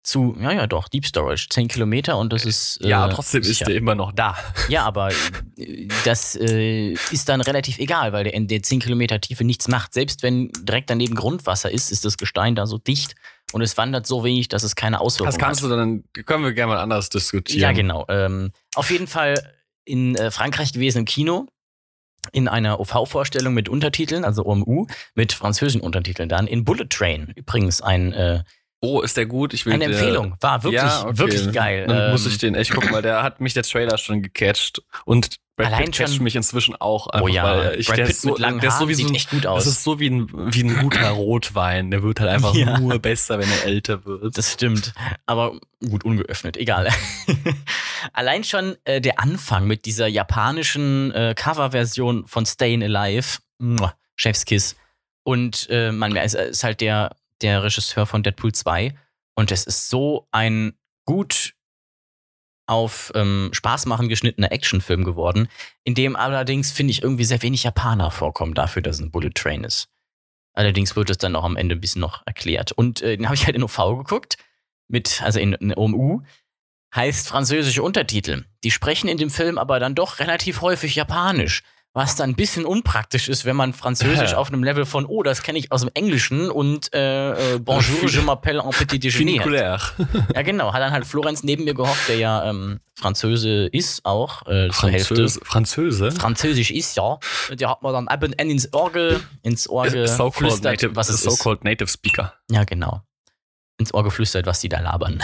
zu, ja, ja, doch, Deep Storage, 10 Kilometer und das ist. Äh, ja, trotzdem sicher. ist der immer noch da. Ja, aber äh, das äh, ist dann relativ egal, weil der in der 10 Kilometer Tiefe nichts macht. Selbst wenn direkt daneben Grundwasser ist, ist das Gestein da so dicht und es wandert so wenig, dass es keine Auswirkungen Das kannst hat. du dann, können wir gerne mal anders diskutieren. Ja, genau. Ähm, auf jeden Fall in äh, Frankreich gewesen im Kino. In einer OV-Vorstellung mit Untertiteln, also OMU, mit französischen Untertiteln dann. In Bullet Train, übrigens ein, äh, Oh, ist der gut? Ich will eine Empfehlung. War wirklich, Ja, okay. wirklich geil. Dann muss Ähm, ich den echt gucken, weil der hat mich der Trailer schon gecatcht. Und Brad Allein Pitt catcht schon- mich inzwischen auch. oh Einfach, ja, weil ich, Brad der Pitt ist so, mit langen der ist so Haaren so sieht ein, echt gut Das aus. ist so wie ein, wie ein guter Rotwein. Der wird halt einfach Ja. nur besser, wenn er älter wird. Das stimmt. Aber gut, ungeöffnet, egal. (laughs) Allein schon äh, der Anfang mit dieser japanischen äh, Coverversion von Stayin' Alive, Muah, Chefskiss. Und äh, man es ist halt der, der Regisseur von Deadpool 2. Und es ist so ein gut auf ähm, Spaß machen geschnittener Actionfilm geworden, in dem allerdings, finde ich, irgendwie sehr wenig Japaner vorkommen dafür, dass es ein Bullet Train ist. Allerdings wird es dann auch am Ende ein bisschen noch erklärt. Und äh, den habe ich halt in OV geguckt, mit, also in, in OMU, heißt französische Untertitel. Die sprechen in dem Film aber dann doch relativ häufig Japanisch. Was dann ein bisschen unpraktisch ist, wenn man Französisch (laughs) auf einem Level von, oh, das kenne ich aus dem Englischen und äh, äh, Bonjour, je m'appelle en petit déjeuner. Ja, genau. Hat dann halt Florenz neben mir gehockt, der ja ähm, Französe ist auch, äh, zur Hälfte. Französe. Französisch ist, ja. Und der hat mir dann ab und an ins Ohr, ge- ins Ohr So-called geflüstert, native, was es ist. so native Speaker. Ja, genau. Ins Ohr geflüstert, was die da labern.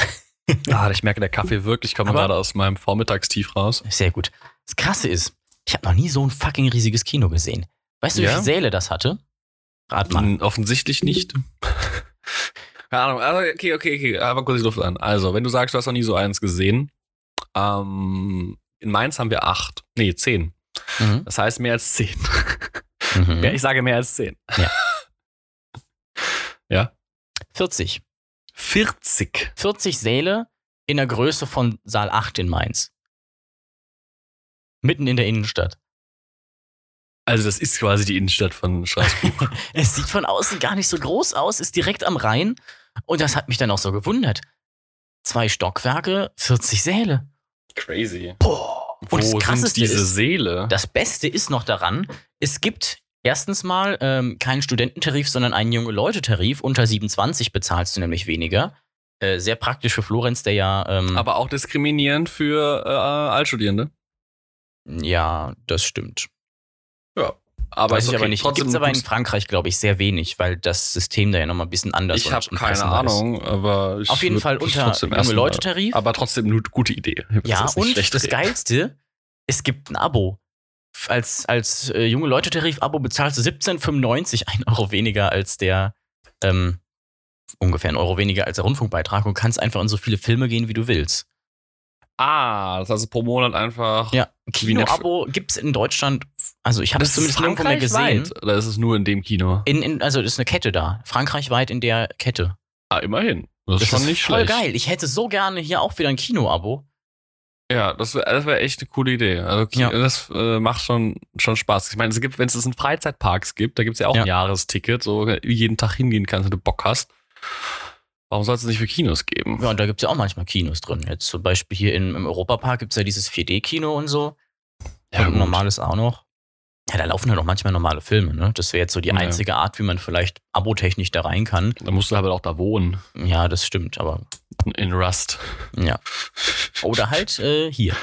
Ah, ich merke, der Kaffee wirklich kommt gerade aus meinem Vormittagstief raus. Sehr gut. Das Krasse ist, ich habe noch nie so ein fucking riesiges Kino gesehen. Weißt du, wie Ja? viele Säle das hatte? Rat mal. Hm, Offensichtlich nicht. (laughs) Keine Ahnung, also okay, okay, okay, aber kurz die Luft an. Also, wenn du sagst, du hast noch nie so eins gesehen, ähm, in Mainz haben wir acht, nee, zehn. Mhm. Das heißt mehr als zehn. Mhm. Ja, ich sage mehr als zehn. Ja. ja. 40. 40. 40 Säle in der Größe von Saal 8 in Mainz. Mitten in der Innenstadt. Also, das ist quasi die Innenstadt von Straßburg. (laughs) Es sieht von außen gar nicht so groß aus, ist direkt am Rhein. Und das hat mich dann auch so gewundert. Zwei Stockwerke, 40 Säle. Crazy. Boah. Wo Und das sind diese ist, Seele? das Beste ist noch daran, es gibt erstens mal ähm, keinen Studententarif, sondern einen junge Leute-Tarif. Unter 27 bezahlst du nämlich weniger. Äh, sehr praktisch für Florenz, der ja. Ähm, aber auch diskriminierend für äh, Altstudierende. Ja, das stimmt. Ja. Aber Weiß ich aber okay. nicht. Gibt es aber in Frankreich, glaube ich, sehr wenig, weil das System da ja nochmal ein bisschen anders Ich und habe keine ist. Ahnung, aber ich Auf jeden Fall das unter junge Leute-Tarif. Aber trotzdem eine gute Idee. (laughs) Ich Ja, nicht und das reden. Geilste, es gibt ein Abo. Als, als äh, junge Leute-Tarif-Abo bezahlst du 17,95, ein Euro weniger als der, ähm, ungefähr ein Euro weniger als der Rundfunkbeitrag und kannst einfach in so viele Filme gehen, wie du willst. Ah, das heißt pro Monat einfach. Ja. Kino-Abo gibt es in Deutschland, also ich habe es ist zumindest nirgendwo mehr gesehen. Oder ist es nur in dem Kino? In, in, also das ist eine Kette da, frankreichweit in der Kette. Ah, immerhin. Das, ist schon nicht voll schlecht. geil. Ich hätte so gerne hier auch wieder ein Kino-Abo. Ja, das wäre das wär echt eine coole Idee. Also Ja. das äh, macht schon, schon Spaß. Ich meine, es gibt, wenn es das in Freizeitparks gibt, da gibt es ja auch Ja. ein Jahresticket, so jeden Tag hingehen kannst, wenn du Bock hast. Warum soll es nicht für Kinos geben? Ja, und da gibt es ja auch manchmal Kinos drin. Jetzt zum Beispiel hier in, im Europapark gibt es ja dieses 4D-Kino und so. Ja, und normales auch noch. Ja, da laufen halt auch manchmal normale Filme, ne? Das wäre jetzt so die Ja. einzige Art, wie man vielleicht abotechnisch da rein kann. Da musst du aber auch da wohnen. Ja, das stimmt, aber In Rust. ja. Oder halt äh, hier.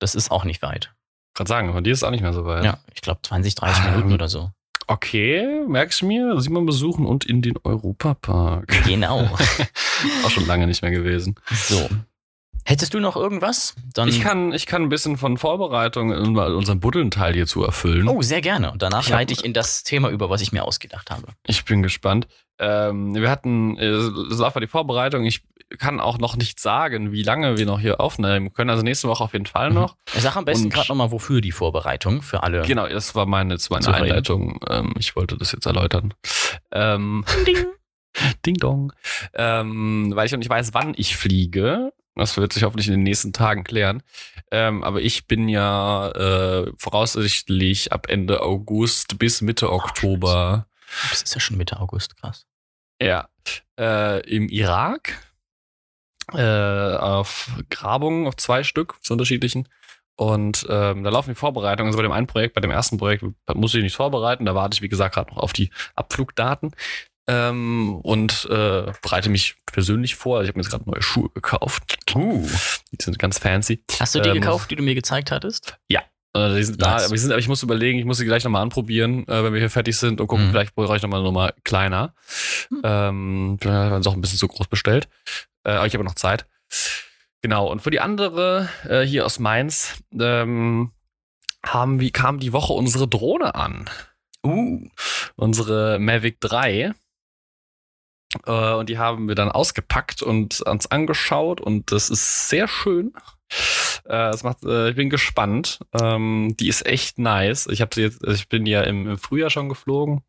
Das ist auch nicht weit. Kann sagen, von dir ist es auch nicht mehr so weit. Ja, ich glaube 20, 30 Ähm, Minuten oder so. Okay, merkst du mir? Simon besuchen und in den Europapark. Genau. (laughs) auch schon lange nicht mehr gewesen. so. Hättest du noch irgendwas? Dann Ich kann, ich kann ein bisschen von Vorbereitung in unserem Buddeln-Teil hier zu erfüllen. Oh, sehr gerne. Und danach Ich hab- leite ich in das Thema über, was ich mir ausgedacht habe. Ich bin gespannt. Ähm, wir hatten, äh, das war die Vorbereitung. Ich kann auch noch nicht sagen, wie lange wir noch hier aufnehmen können. Also nächste Woche auf jeden Fall Mhm. noch. Sag am besten gerade nochmal, wofür die Vorbereitung für alle. Genau, das war meine, das war meine. Einleitung. Ähm, ich wollte das jetzt erläutern. Ähm, Ding. (laughs) Ding dong. Ähm, weil ich noch nicht weiß, wann ich fliege. Das wird sich hoffentlich in den nächsten Tagen klären. Ähm, aber ich bin ja äh, voraussichtlich ab Ende August bis Mitte Oktober Das ist ja schon Mitte August, krass. ja, äh, im Irak äh, auf Grabungen, auf zwei Stück, zu unterschiedlichen. Und ähm, da laufen die Vorbereitungen. Also bei dem einen Projekt, bei dem ersten Projekt muss ich nichts vorbereiten. Da warte ich, wie gesagt, gerade noch auf die Abflugdaten. Ähm, und äh, bereite mich persönlich vor. Also ich habe mir jetzt gerade neue Schuhe gekauft. Uh. Die sind ganz fancy. Hast du die Ähm, gekauft, die du mir gezeigt hattest? Äh, die sind da, Nice. aber, die sind, aber ich muss überlegen, ich muss sie gleich nochmal anprobieren, äh, wenn wir hier fertig sind und gucken, Mhm. vielleicht brauche ich nochmal Nummer kleiner. Mhm. Ähm, vielleicht haben wir uns auch ein bisschen zu groß bestellt. Äh, aber ich habe noch Zeit. Genau, und für die andere äh, hier aus Mainz ähm, haben, wie, kam die Woche unsere Drohne an. Uh. Unsere Unsere Mavic 3. Äh, und die haben wir dann ausgepackt und uns angeschaut und das ist sehr schön. Äh, das macht, äh, ich bin gespannt. Ähm, die ist echt nice. Ich habe sie jetzt, ich bin ja im, Frühjahr schon geflogen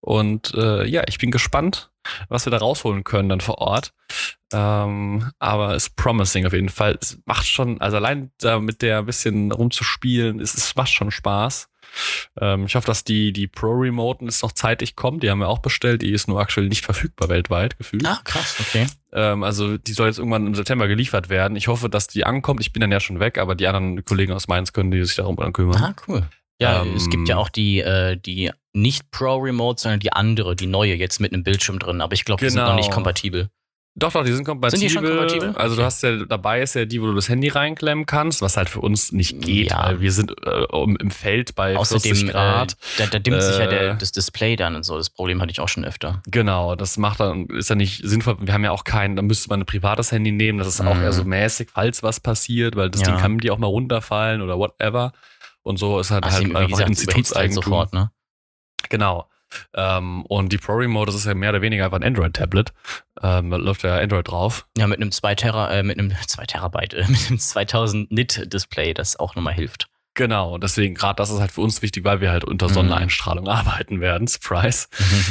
und äh, ja, ich bin gespannt, was wir da rausholen können dann vor Ort. Ähm, aber ist promising auf jeden Fall. Es macht schon, also allein da mit der ein bisschen rumzuspielen, es, es macht schon Spaß. Ähm, ich hoffe, dass die, die Pro-Remote jetzt noch zeitig kommt. Die haben wir auch bestellt. Die ist nur aktuell nicht verfügbar weltweit gefühlt. Ah, krass, okay. Ähm, also die soll jetzt irgendwann im September geliefert werden. Ich hoffe, dass die ankommt. Ich bin dann ja schon weg, aber die anderen Kollegen aus Mainz können die sich darum kümmern. Ah, cool. Ja, Ähm, es gibt ja auch die, äh, die nicht Pro-Remote, sondern die andere, die neue, jetzt mit einem Bildschirm drin. Aber ich glaube, die sind noch Genau. nicht kompatibel. Doch, doch, die sind kompatibel. Sind die schon kompatibel? Also du hast ja, dabei ist ja die, wo du das Handy reinklemmen kannst, was halt für uns nicht geht, Ja. weil wir sind äh, im Feld bei 40 Außerdem, Grad. Äh, da, da dimmt sich ja der, Äh, das Display dann und so. Das Problem hatte ich auch schon öfter. Genau, das macht dann, ist ja nicht sinnvoll. Wir haben ja auch keinen, da müsste man ein privates Handy nehmen. Das ist auch Mhm. eher so mäßig, falls was passiert, weil das Ja. Ding kann dir auch mal runterfallen oder whatever. Und so ist halt, Außerdem, halt wie gesagt, es überhitzt halt Institutseigentum. sofort, ne? Genau. Ähm, und die Pro Remote, das ist ja mehr oder weniger einfach ein Android-Tablet. Ähm, läuft ja Android drauf. Ja, mit einem 2 Tera, äh, mit einem (laughs) 2 Terabyte, äh, mit einem 2000 Nit Display, das auch nochmal hilft. Genau, deswegen gerade das ist halt für uns wichtig, weil wir halt unter Mhm. Sonneneinstrahlung (laughs) arbeiten werden. Surprise.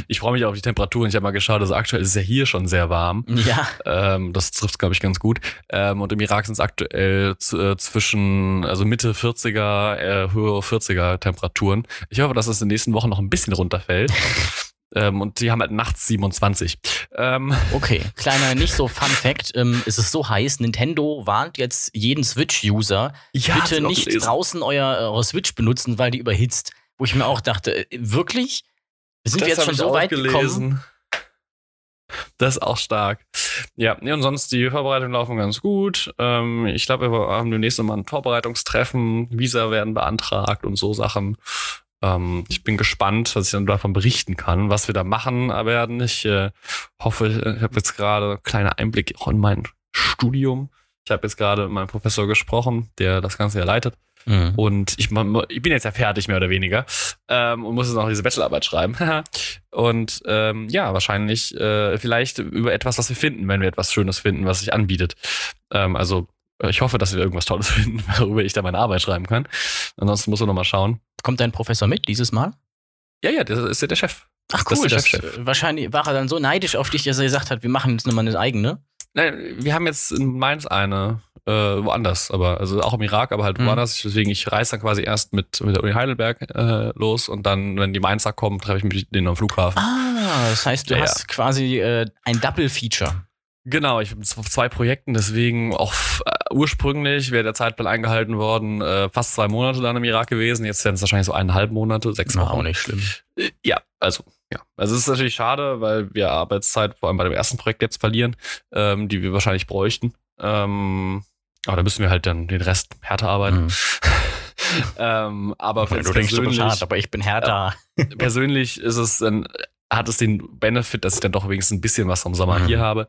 Ich freue mich auf die Temperaturen. Ich habe mal geschaut, also aktuell ist es ja hier schon sehr warm. Ja, Ähm, das trifft, glaube ich, ganz gut. Ähm, und im Irak sind es aktuell äh, zwischen, also Mitte 40er, äh, höhere 40er Temperaturen. Ich hoffe, dass es in den nächsten Wochen noch ein bisschen runterfällt. (laughs) ähm, und die haben halt nachts 27. Ähm, okay. (laughs) Kleiner, nicht so Fun Fact. Ähm, es ist so heiß, Nintendo warnt jetzt jeden Switch-User, ja, bitte nicht gelesen. draußen euer, eure Switch benutzen, weil die überhitzt. Wo ich mir auch dachte, äh, wirklich? Sind wir Das jetzt hab schon so weit gekommen? gelesen. Das ist auch stark. Ja, nee, und sonst die Vorbereitungen laufen ganz gut. Ähm, ich glaube, wir haben demnächst nochmal ein Vorbereitungstreffen. Visa werden beantragt und so Sachen. Ähm, ich bin gespannt, was ich dann davon berichten kann, was wir da machen werden. Ich äh, hoffe, ich habe jetzt gerade kleine Einblicke auch in mein Studium. Ich habe jetzt gerade mit meinem Professor gesprochen, der das Ganze ja leitet. Mhm. Und ich, ich bin jetzt ja fertig, mehr oder weniger. Ähm, und muss jetzt noch diese Bachelorarbeit schreiben. (laughs) und ähm, ja, wahrscheinlich äh, vielleicht über etwas, was wir finden, wenn wir etwas Schönes finden, was sich anbietet. Ähm, also ich hoffe, dass wir irgendwas Tolles (laughs) finden, worüber ich da meine Arbeit schreiben kann. Ansonsten muss ich noch mal schauen. Kommt dein Professor mit dieses Mal? Ja, ja, das ist ja der Chef. Ach Das cool, das, äh, wahrscheinlich war er dann so neidisch auf dich, dass er gesagt hat, wir machen jetzt nochmal eine eigene. Nein, wir haben jetzt in Mainz eine, äh, woanders, aber also auch im Irak, aber halt Mhm. woanders. Deswegen, ich reise dann quasi erst mit, mit der Uni Heidelberg äh, los und dann, wenn die Mainzer kommen, treffe ich mich mit denen am Flughafen. Ah, das heißt, du Ja, ja. hast quasi äh, ein Double-Feature. Genau, ich bin auf zwei Projekten, deswegen auch äh, ursprünglich wäre der Zeitplan eingehalten worden, äh, fast zwei Monate dann im Irak gewesen. Jetzt werden es wahrscheinlich so eineinhalb Monate, sechs Wochen. auch nicht schlimm. Äh, Ja, also, ja. Also es ist natürlich schade, weil wir Arbeitszeit vor allem bei dem ersten Projekt jetzt verlieren, ähm, die wir wahrscheinlich bräuchten. Ähm, aber da müssen wir halt dann den Rest härter arbeiten. Mhm. (laughs) ähm, aber Du denkst, du bist hart, aber ich bin härter. (laughs) persönlich ist es dann, hat es den Benefit, dass ich dann doch wenigstens ein bisschen was vom Sommer Mhm. hier habe.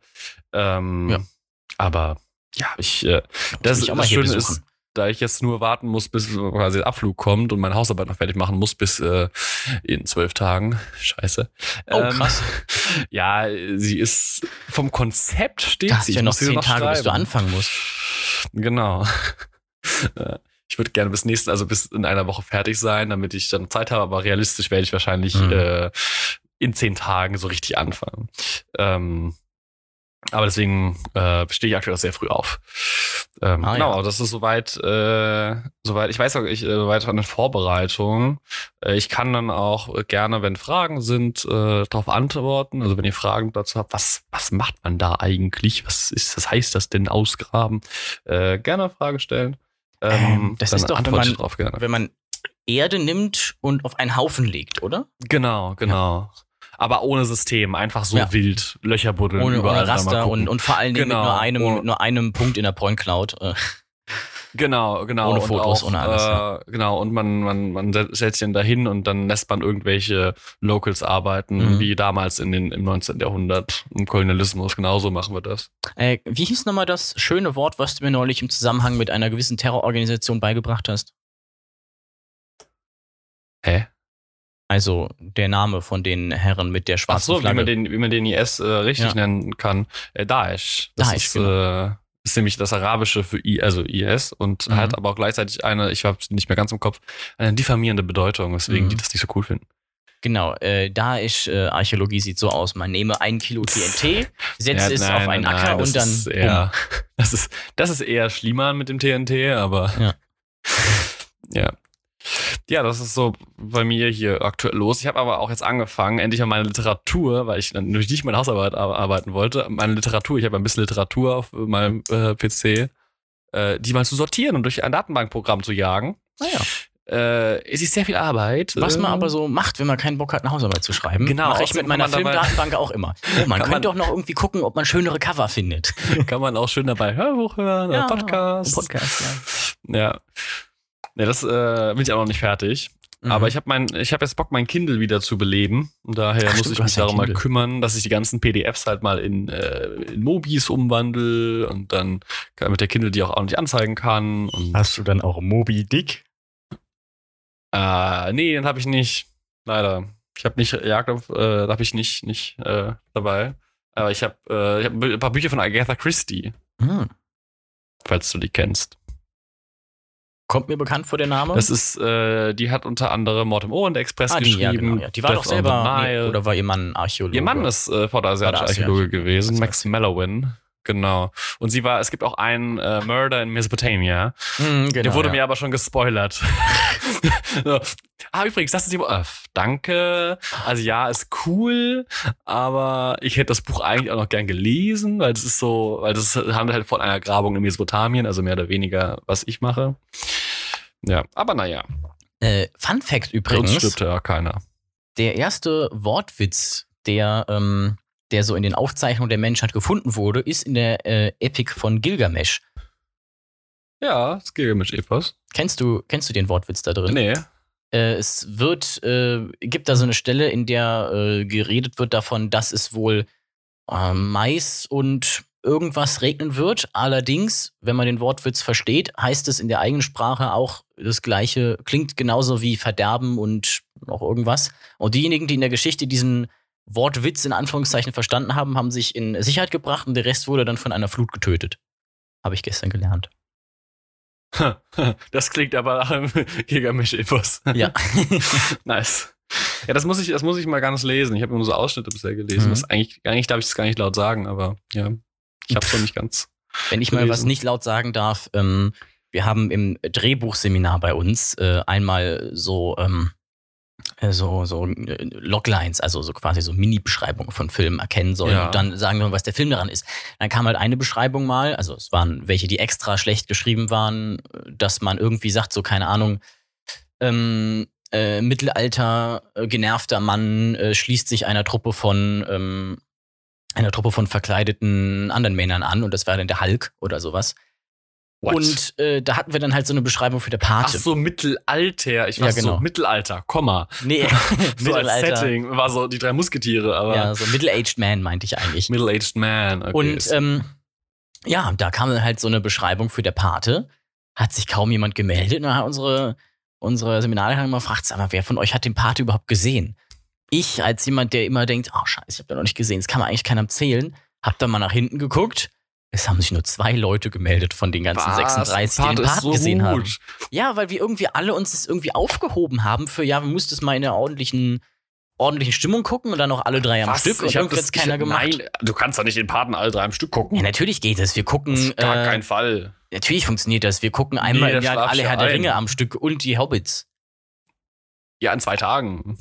Ähm, Ja. Aber ja, ich, äh, das, auch das Schöne ist, da ich jetzt nur warten muss, bis quasi der Abflug kommt und meine Hausarbeit noch fertig machen muss bis äh, in zwölf Tagen. Scheiße. Oh, Ähm, krass. (laughs) Ja, sie ist vom Konzept steht Da sie. du ja Ich noch zehn Tage, bis du anfangen musst. Genau. (laughs) Äh, Ich würde gerne bis nächsten, also bis in einer Woche fertig sein, damit ich dann Zeit habe, aber realistisch werde ich wahrscheinlich Mhm. äh, in zehn Tagen so richtig anfangen. Ähm, aber deswegen äh, stehe ich aktuell auch sehr früh auf. Ähm, Ah, genau, ja. das ist soweit, äh, soweit, ich weiß auch, ich, äh, soweit an der Vorbereitung. Äh, ich kann dann auch gerne, wenn Fragen sind, äh, darauf antworten. Also wenn ihr Fragen dazu habt, was, was macht man da eigentlich? Was ist, was heißt das denn ausgraben? Äh, gerne Frage stellen. Ähm, das dann ist doch, wenn man-. Wenn man Erde nimmt und auf einen Haufen legt, oder? Genau, genau. Aber ohne System, einfach so Ja. wild, Löcher buddeln, Ohne, überall ohne Raster und, und vor allen Dingen Genau, mit, nur einem, mit nur einem Punkt in der Point Cloud. Äh, Genau, genau. Ohne und Fotos, auch, ohne alles, Äh, ja. Genau, und man, man, man sich dann dahin und dann lässt man irgendwelche Locals arbeiten, Mhm. wie damals in den, im 19. Jahrhundert, im Kolonialismus. Genauso machen wir das. Äh, wie hieß nochmal das schöne Wort, was du mir neulich im Zusammenhang mit einer gewissen Terrororganisation beigebracht hast? Hä? Also der Name von den Herren mit der Ach schwarzen so, wie Flagge. man den, wie man den IS äh, richtig Ja. nennen kann. Äh, Daesh. Das Daesh, ist, genau. äh, ist nämlich das Arabische für I, also IS und Mhm. hat aber auch gleichzeitig eine, ich habe nicht mehr ganz im Kopf, eine diffamierende Bedeutung, weswegen Mhm. die das nicht so cool finden. Genau, äh, Daesh äh, Archäologie sieht so aus. Man nehme ein Kilo TNT, (laughs) setze Ja, es nein, auf einen nein, Acker und dann Ist eher, (laughs) das, ist, das ist eher Schliemann mit dem TNT, aber. Ja. (laughs) ja. Ja, das ist so bei mir hier aktuell los. Ich habe aber auch jetzt angefangen, endlich an meine Literatur, weil ich durch nicht meine Hausarbeit ar- arbeiten wollte, meine Literatur, ich habe ein bisschen Literatur auf meinem äh, PC, äh, die mal zu sortieren und durch ein Datenbankprogramm zu jagen. Naja, Äh, es ist sehr viel Arbeit. was man äh, aber so macht, wenn man keinen Bock hat, eine Hausarbeit zu schreiben, Genau, mache ich außerdem mit meiner Filmdatenbank auch immer. Oh, man (laughs) Kann könnte doch noch irgendwie gucken, ob man schönere Cover findet. (laughs) kann man auch schön dabei Hörbuch hören oder Podcast. Podcast, ja. Ja. Ja, das äh, bin ich auch noch nicht fertig. Mhm. Aber ich habe mein, ich habe jetzt Bock, mein Kindle wieder zu beleben. Und daher Ach, muss stimmt, ich mich darum mal kümmern, dass ich die ganzen PDFs halt mal in, äh, in Mobis umwandle und dann kann mit der Kindle die auch ordentlich anzeigen kann. Und, Hast du dann auch Moby Dick? äh, nee, den habe ich nicht. Leider. Ich habe nicht Jagd auf, äh, habe ich nicht, nicht äh, dabei. Aber ich habe äh, ich hab ein paar Bücher von Agatha Christie, Hm. falls du die kennst. Kommt mir bekannt vor der Name? Das ist, äh, die hat unter anderem Mord im Orient Express ah, die, geschrieben. ja, genau. Ja. Die war Death doch selber. oder war ihr Mann Archäologe? Ihr Mann ist äh, vorderasiatischer Vorderasiatisch. Archäologe gewesen, Max. Mellowin. Genau. Und sie war, es gibt auch einen äh, Murder in Mesopotamia. Hm, genau, Der wurde ja. mir aber schon gespoilert. (laughs) so. Ah, übrigens, das ist die. Äh, danke. Also ja, ist cool, aber ich hätte das Buch eigentlich auch noch gern gelesen, weil es ist so, weil das handelt halt von einer Grabung in Mesopotamien, also mehr oder weniger, was ich mache. Ja, aber naja, Äh, Fun Fact uns übrigens: stirbt ja keiner. der erste Wortwitz, der, ähm, der so in den Aufzeichnungen der Menschheit gefunden wurde, ist in der äh, Epic von Gilgamesh. Ja, das Gilgamesch-Epos. Kennst du, kennst du den Wortwitz da drin? Nee. Äh, es wird, äh, gibt da so eine Stelle, in der äh, geredet wird davon, dass es wohl äh, Mais und irgendwas regnen wird. Allerdings, wenn man den Wortwitz versteht, heißt es in der eigenen Sprache auch das Gleiche, klingt genauso wie Verderben und noch irgendwas. Und diejenigen, die in der Geschichte diesen Wortwitz in Anführungszeichen verstanden haben, haben sich in Sicherheit gebracht und der Rest wurde dann von einer Flut getötet. Habe ich gestern gelernt. (laughs) Das klingt aber nach einem (laughs) Gilgamesch-Epos. Ja. (laughs) nice. Ja, das muss ich, das muss ich mal ganz lesen. Ich habe nur so Ausschnitte bisher gelesen. Mhm. Das eigentlich, eigentlich darf ich das gar nicht laut sagen, aber ja, ich habe es noch nicht ganz. Wenn ich mal was gelesen. nicht laut sagen darf, ähm, wir haben im Drehbuchseminar bei uns äh, einmal so, ähm, äh, so, so äh, Loglines, also so quasi so Mini-Beschreibungen von Filmen erkennen sollen Ja. und dann sagen wir, was der Film daran ist. Dann kam halt eine Beschreibung mal, also es waren welche, die extra schlecht geschrieben waren, äh, dass man irgendwie sagt, so keine Ahnung, ähm, äh, Mittelalter, äh, genervter Mann schließt sich einer Truppe von ähm, einer Truppe von verkleideten anderen Männern an und das war dann der Hulk oder sowas. What? Und äh, da hatten wir dann halt so eine Beschreibung für der Ach Pate. so, Mittelalter. Ich war Ja, genau. so, Mittelalter, Komma. Nee, (laughs) So als Mittelalter. Setting war so die drei Musketiere, aber Ja, so Middle-Aged Man meinte ich eigentlich. Middle-aged man. Okay. Und ähm, Ja, da kam dann halt so eine Beschreibung für der Pate. Hat sich kaum jemand gemeldet. Und dann hat unsere, unsere Seminarlehrerin mal gefragt, sag mal, wer von euch hat den Pate überhaupt gesehen? Ich, als jemand, der immer denkt, oh scheiße, ich habe den noch nicht gesehen, das kann man eigentlich keinem erzählen, hab dann mal nach hinten geguckt. Es haben sich nur zwei Leute gemeldet von den ganzen Was? 36, die den Part so gesehen haben. gut. Ja, weil wir irgendwie alle uns das irgendwie aufgehoben haben für, ja, wir mussten es mal in einer ordentlichen, ordentlichen Stimmung gucken und dann auch alle drei am Was? Stück und Ich hab irgendwie das hat's keiner ich, gemacht. Nein, du kannst doch nicht den Paten alle drei am Stück gucken. Ja, natürlich geht es. Wir gucken, Auf gar äh, keinen Fall. natürlich funktioniert das. Wir gucken einmal Nee, im da Jahr alle Herr der. Ringe am Stück und die Hobbits. Ja, in zwei Tagen.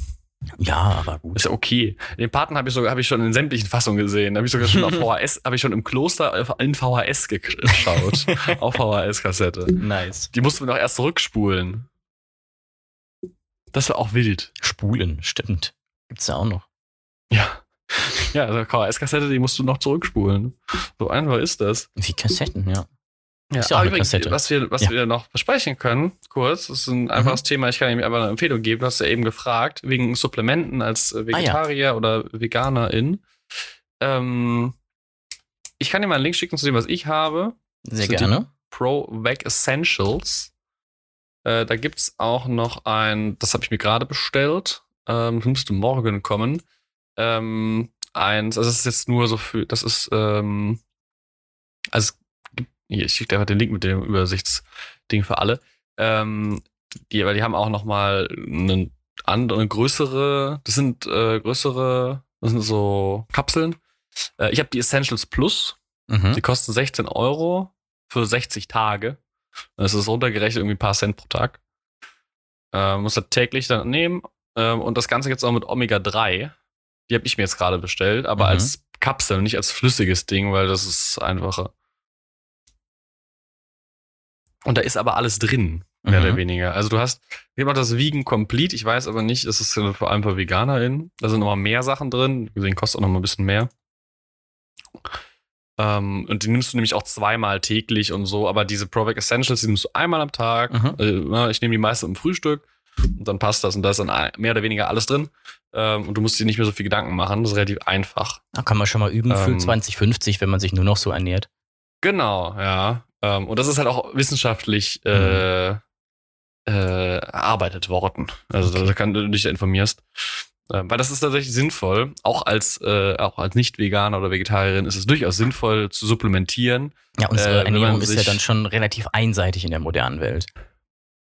Ja, aber gut. Ist ja okay. Den Paten habe ich habe ich schon in sämtlichen Fassungen gesehen. Habe ich sogar schon auf (laughs) VHS, habe ich schon im Kloster in VHS ge- geschaut. (laughs) auf VHS-Kassette. Nice. Die mussten wir noch erst zurückspulen. Das war auch wild. Spulen, stimmt. Gibt's ja auch noch. Ja. Ja, also VHS-Kassette, die musst du noch zurückspulen. So einfach ist das. Wie Kassetten, ja. Ja, Ist ja auch übrigens, Kassette. was wir, was Ja. wir noch besprechen können, kurz, das ist ein einfaches Thema, ich kann ihm aber eine Empfehlung geben, du hast ja eben gefragt, wegen Supplementen als äh, Vegetarier oder Veganerin. Ähm, ich kann dir mal einen Link schicken zu dem, was ich habe. Sehr gerne. Pro Veg Essentials. Äh, da gibt's auch noch ein, das habe ich mir gerade bestellt, ähm, das müsste morgen kommen. Ähm, eins, also das ist jetzt nur so für, das ist, ähm, also es gibt- hier, ich schicke dir einfach den Link mit dem Übersichtsding für alle. Ähm, die, weil die haben auch noch mal eine andere, größere, das sind äh, größere, das sind so Kapseln. Äh, ich habe die Essentials Plus, Mhm. die kosten 16 Euro für 60 Tage. Das ist runtergerechnet irgendwie ein paar Cent pro Tag. Ähm, muss das täglich dann nehmen. Ähm, und das Ganze jetzt auch mit Omega-3. Die habe ich mir jetzt gerade bestellt, aber Mhm. als Kapsel, nicht als flüssiges Ding, weil das ist einfacher. Und da ist aber alles drin, mehr Mhm. oder weniger. Also du hast, wir haben das Vegan Complete. Ich weiß aber nicht, es ist vor allem für VeganerInnen. Da sind nochmal mehr Sachen drin. Deswegen kostet auch nochmal ein bisschen mehr. Ähm, und die nimmst du nämlich auch zweimal täglich und so. Aber diese Provec Essentials, die nimmst du einmal am Tag. Mhm. Äh, na, ich nehme die meiste im Frühstück. Und dann passt das. Und da ist dann mehr oder weniger alles drin. Ähm, und du musst dir nicht mehr so viel Gedanken machen. Das ist relativ einfach. Da kann man schon mal üben für Ähm. 2050, wenn man sich nur noch so ernährt. Genau, ja. Ähm, und das ist halt auch wissenschaftlich äh, äh, erarbeitet worden. Also da kann du dich informierst. Ähm, weil das ist tatsächlich sinnvoll. Auch als, äh, auch als Nicht-Veganer oder Vegetarierin ist es durchaus sinnvoll zu supplementieren. Ja, unsere Äh, Ernährung ist ja dann schon relativ einseitig in der modernen Welt.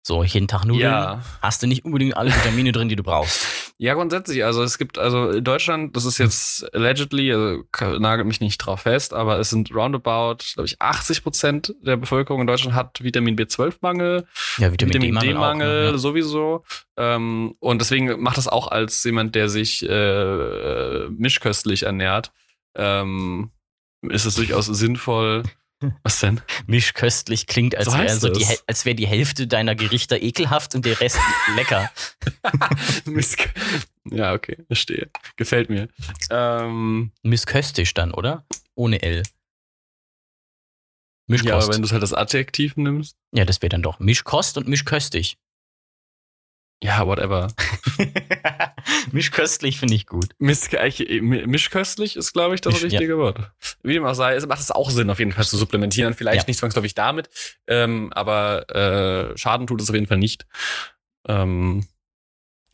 So, jeden Tag Nudeln, Ja. hast du nicht unbedingt alle Vitamine drin, die du brauchst. Ja, grundsätzlich. Also es gibt, also in Deutschland, das ist jetzt allegedly, also nagelt mich nicht drauf fest, aber es sind roundabout, glaube ich, 80 Prozent der Bevölkerung in Deutschland hat Vitamin B12-Mangel. Ja, Vitamin, Vitamin D-Mangel. Ne? sowieso. Ähm, und deswegen macht das auch als jemand, der sich äh, mischköstlich ernährt, ähm, ist es durchaus sinnvoll. Was denn? ja. Mischköstlich klingt, als So wäre so die, als wär die Hälfte deiner Gerichte ekelhaft und der Rest (laughs) lecker. (laughs) Ja, okay, verstehe. Gefällt mir. Ähm, Missköstisch dann, oder? Ohne L. ja, Mischkost. aber Ja, wenn du halt das Adjektiv nimmst. das wäre dann doch Mischkost und Mischköstig. Ja, whatever. (laughs) Mischköstlich finde ich gut. Mischköstlich ist, glaube ich, das Misch- richtige Wort. Wie dem auch sei, es macht es auch Sinn, auf jeden Fall zu supplementieren. Vielleicht Ja. nicht zwangsläufig damit, ähm, aber äh, Schaden tut es auf jeden Fall nicht. Ähm,